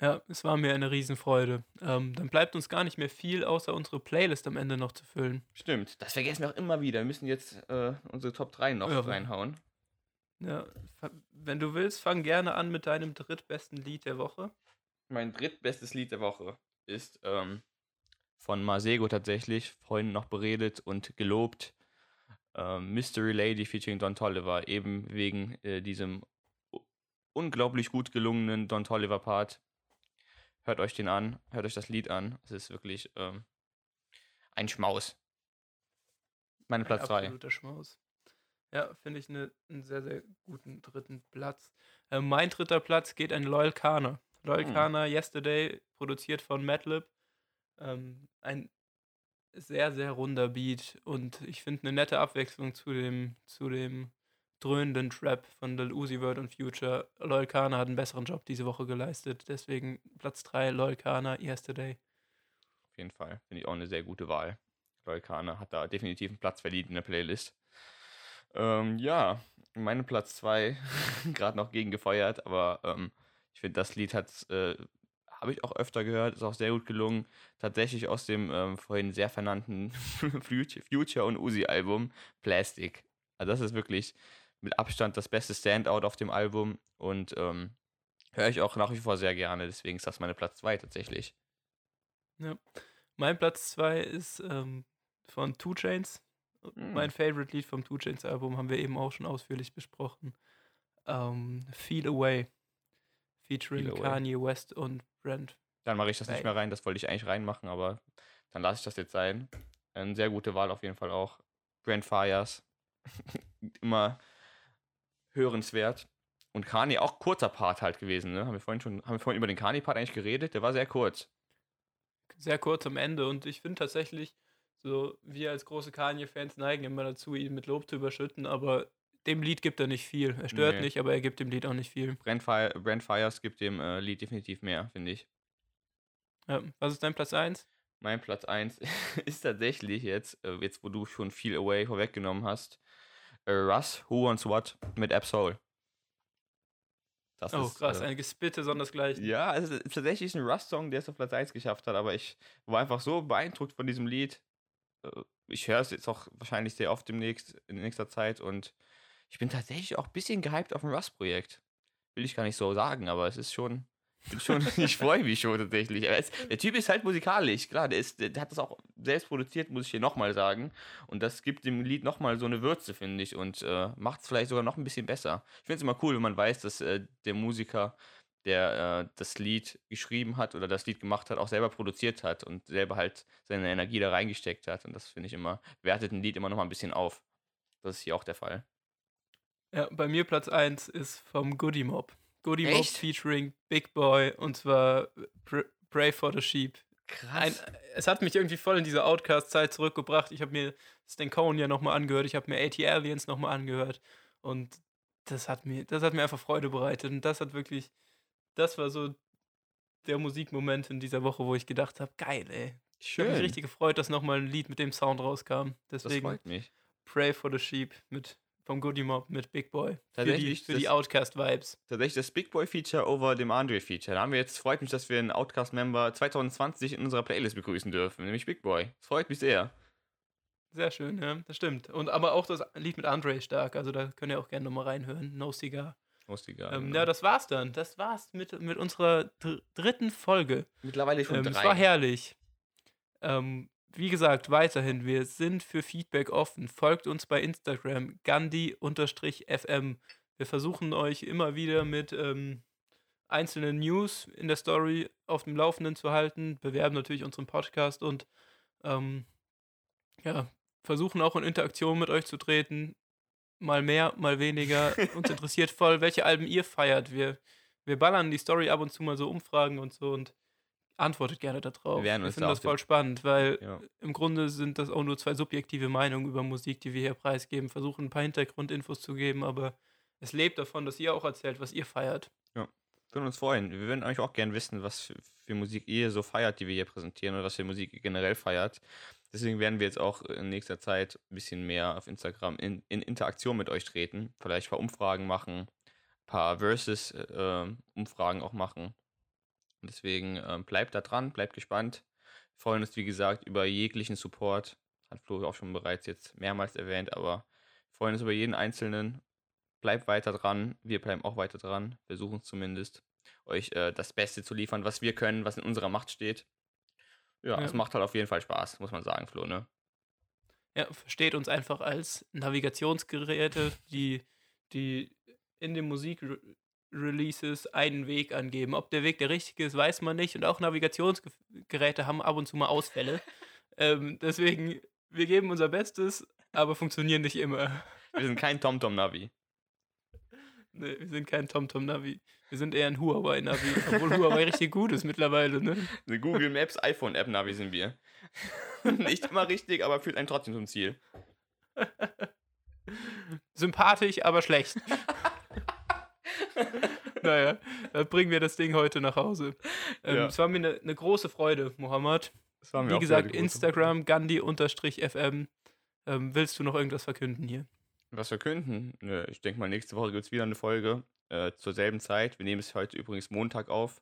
Ja, es war mir eine Riesenfreude. Ähm, dann bleibt uns gar nicht mehr viel, außer unsere Playlist am Ende noch zu füllen. Stimmt, das vergessen wir auch immer wieder. Wir müssen jetzt äh, unsere Top 3 noch Ja. reinhauen. Ja, wenn du willst, fang gerne an mit deinem drittbesten Lied der Woche. Mein drittbestes Lied der Woche ist ähm, von Masego tatsächlich, vorhin noch beredet und gelobt. Ähm, Mystery Lady featuring Don Tolliver, eben wegen äh, diesem unglaublich gut gelungenen Don Tolliver Part. Hört euch den an, hört euch das Lied an. Es ist wirklich ähm, ein Schmaus. Meine Ein Platz 3. Absoluter Schmaus. Ja, finde ich ne, einen sehr, sehr guten dritten Platz. Äh, mein dritter Platz geht an Loyal Kana. Loyal Hm. Kana, Yesterday, produziert von Madlib. Ähm, ein sehr, sehr runder Beat und ich finde eine nette Abwechslung zu dem, zu dem dröhnenden Trap von Lil Uzi Vert und Future. Loyal Kana hat einen besseren Job diese Woche geleistet, deswegen Platz 3, Loyal Kana, Yesterday. Auf jeden Fall. Finde ich auch eine sehr gute Wahl. Loyalkane hat da definitiv einen Platz verdient in der Playlist. Ähm, ja, meine Platz 2, gerade noch gegen gefeuert, aber ähm, ich finde, das Lied hat, äh, habe ich auch öfter gehört, ist auch sehr gut gelungen. Tatsächlich aus dem ähm, vorhin sehr vernannten Future, und Uzi-Album Plastic. Also das ist wirklich mit Abstand das beste Standout auf dem Album und ähm, höre ich auch nach wie vor sehr gerne, deswegen ist das meine Platz 2 tatsächlich. Ja. Mein Platz 2 ist ähm, von Two Chains. Mm. Mein Favorite Lied vom Two Chains Album haben wir eben auch schon ausführlich besprochen. Ähm, Feel Away. Featuring. Kanye West und Brent. Dann mache ich das nicht Weil- mehr rein, das wollte ich eigentlich reinmachen, aber dann lasse ich das jetzt sein. Eine sehr gute Wahl auf jeden Fall auch. Brand Fires. Immer hörenswert. Und Kanye auch kurzer Part halt gewesen, ne? Haben wir vorhin schon, haben wir vorhin über den Kanye-Part eigentlich geredet? Der war sehr kurz. Sehr kurz am Ende und ich finde tatsächlich, so wir als große Kanye-Fans neigen immer dazu, ihn mit Lob zu überschütten, aber dem Lied gibt er nicht viel. Er stört Nee. nicht, aber er gibt dem Lied auch nicht viel. Brand, Fire, Brand Fires gibt dem äh, Lied definitiv mehr, finde ich. Ja. Was ist dein Platz 1? Mein Platz 1 ist tatsächlich jetzt, äh, jetzt wo du schon viel Away vorweggenommen hast, äh, Russ, Who Wants What mit Absol. Das Oh, ist, krass, äh, eine Gespitte sondersgleichen. Ja, es ist tatsächlich ein Rust-Song, der es auf Platz 1 geschafft hat, aber ich war einfach so beeindruckt von diesem Lied. Äh, Ich höre es jetzt auch wahrscheinlich sehr oft demnächst, in nächster Zeit und ich bin tatsächlich auch ein bisschen gehypt auf ein Rust-Projekt. Will ich gar nicht so sagen, aber es ist schon, schon ich freue mich schon tatsächlich. Es, der Typ ist halt musikalisch, klar, der, ist, der, hat das auch selbst produziert, muss ich hier nochmal sagen. Und das gibt dem Lied nochmal so eine Würze, finde ich, und äh, macht es vielleicht sogar noch ein bisschen besser. Ich finde es immer cool, wenn man weiß, dass äh, der Musiker der äh, das Lied geschrieben hat oder das Lied gemacht hat, auch selber produziert hat und selber halt seine Energie da reingesteckt hat. Und das finde ich immer, wertet ein Lied immer noch mal ein bisschen auf. Das ist hier auch der Fall. Ja, bei mir Platz 1 ist vom Goody Mob. Goody Mob featuring Big Boy und zwar Pr- Pray for the Sheep. Ein, es hat mich irgendwie voll in diese Outcast-Zeit zurückgebracht. Ich habe mir Stan Cohen ja nochmal angehört, ich habe mir AT Aliens nochmal angehört und das hat, mir, das hat mir einfach Freude bereitet und das hat wirklich, das war so der Musikmoment in dieser Woche, wo ich gedacht habe, geil, ey. Ich habe mich richtig gefreut, dass nochmal ein Lied mit dem Sound rauskam. Das Deswegen freut mich. Pray for the Sheep mit vom Goody Mob mit Big Boy. Die, Tatsächlich, für die das- Outcast-Vibes. Tatsächlich das Big Boy Feature over dem Andre Feature. Da haben wir jetzt, freut mich, dass wir einen Outcast-Member 2020 in unserer Playlist begrüßen dürfen, nämlich Big Boy. Das freut mich sehr. Sehr schön, ja, das stimmt. Und aber auch das Lied mit Andre stark, also da könnt ihr auch gerne nochmal reinhören. No Cigar. Lustiger. Ähm, genau. ja, das war's dann. Das war's mit, mit unserer dr dritten Folge. Mittlerweile schon Ähm, es drei. war herrlich. Ähm, wie gesagt, weiterhin, wir sind für Feedback offen. Folgt uns bei Instagram, gandhi-fm. Wir versuchen euch immer wieder mit ähm, einzelnen News in der Story auf dem Laufenden zu halten, bewerben natürlich unseren Podcast und ähm, ja, versuchen auch in Interaktion mit euch zu treten. Mal mehr, mal weniger. Uns interessiert voll, welche Alben ihr feiert. Wir, wir ballern die Story ab und zu mal so Umfragen und so und antwortet gerne darauf. Wir uns finden da das voll spannend, weil Ja. im Grunde sind das auch nur zwei subjektive Meinungen über Musik, die wir hier preisgeben, versuchen ein paar Hintergrundinfos zu geben, aber es lebt davon, dass ihr auch erzählt, was ihr feiert. Können uns freuen. Wir würden eigentlich auch gerne wissen, was für, für Musik ihr so feiert, die wir hier präsentieren oder was für Musik ihr generell feiert. Deswegen werden wir jetzt auch in nächster Zeit ein bisschen mehr auf Instagram in, in Interaktion mit euch treten. Vielleicht ein paar Umfragen machen, ein paar Versus-Umfragen auch machen. Und deswegen ähm, bleibt da dran, bleibt gespannt. Wir freuen uns, wie gesagt, über jeglichen Support. Hat Flo auch schon bereits jetzt mehrmals erwähnt, aber wir freuen uns über jeden einzelnen bleibt weiter dran. Wir bleiben auch weiter dran. Versuchen zumindest, euch äh, das Beste zu liefern, was wir können, was in unserer Macht steht. Ja, Ja. es macht halt auf jeden Fall Spaß, muss man sagen, Flo, ne? Ja, versteht uns einfach als Navigationsgeräte, die, die in den Musikreleases einen Weg angeben. Ob der Weg der richtige ist, weiß man nicht. Und auch Navigationsgeräte haben ab und zu mal Ausfälle. ähm, deswegen, wir geben unser Bestes, aber funktionieren nicht immer. Wir sind kein TomTom-Navi. Nee, wir sind kein TomTom-Navi. Wir sind eher ein Huawei-Navi, obwohl Huawei richtig gut ist mittlerweile, ne? Eine Google Maps iPhone-App-Navi sind wir. Nicht immer richtig, aber führt einen trotzdem zum Ziel. Sympathisch, aber schlecht. naja, dann bringen wir das Ding heute nach Hause. Ähm, Ja. Es war mir eine ne große Freude, Mohammed. Wie gesagt. Instagram, Gandhi-FM. Ähm, willst du noch irgendwas verkünden hier? Was verkünden? Nö, Ich denke mal, nächste Woche gibt es wieder eine Folge äh, zur selben Zeit. Wir nehmen es heute übrigens Montag auf.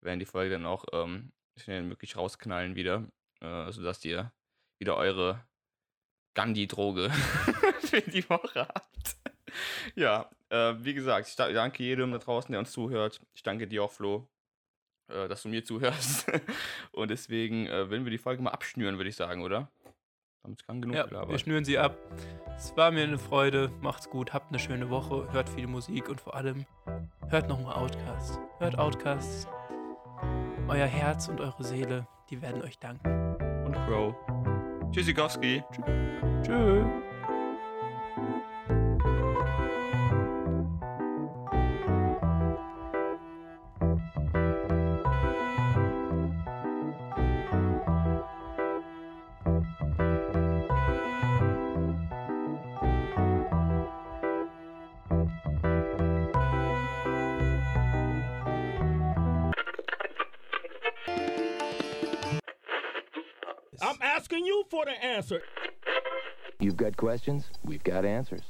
Wir werden die Folge dann auch ähm, schnell möglich rausknallen wieder, äh, sodass ihr wieder eure Gandhi-Droge für die Woche habt. ja, äh, wie gesagt, ich da- danke jedem da draußen, der uns zuhört. Ich danke dir auch, Flo, äh, dass du mir zuhörst. Und deswegen äh, werden wir die Folge mal abschnüren, würde ich sagen, oder? Damit kann genug Ja, wir gelabert. schnüren sie ab. Es war mir eine Freude. Macht's gut, habt eine schöne Woche, hört viel Musik und vor allem hört nochmal Outcast. Hört Outcast. Euer Herz und eure Seele, die werden euch danken. Und Crow. Tschüssikowski. Tschüss. I'm questions, we've got answers.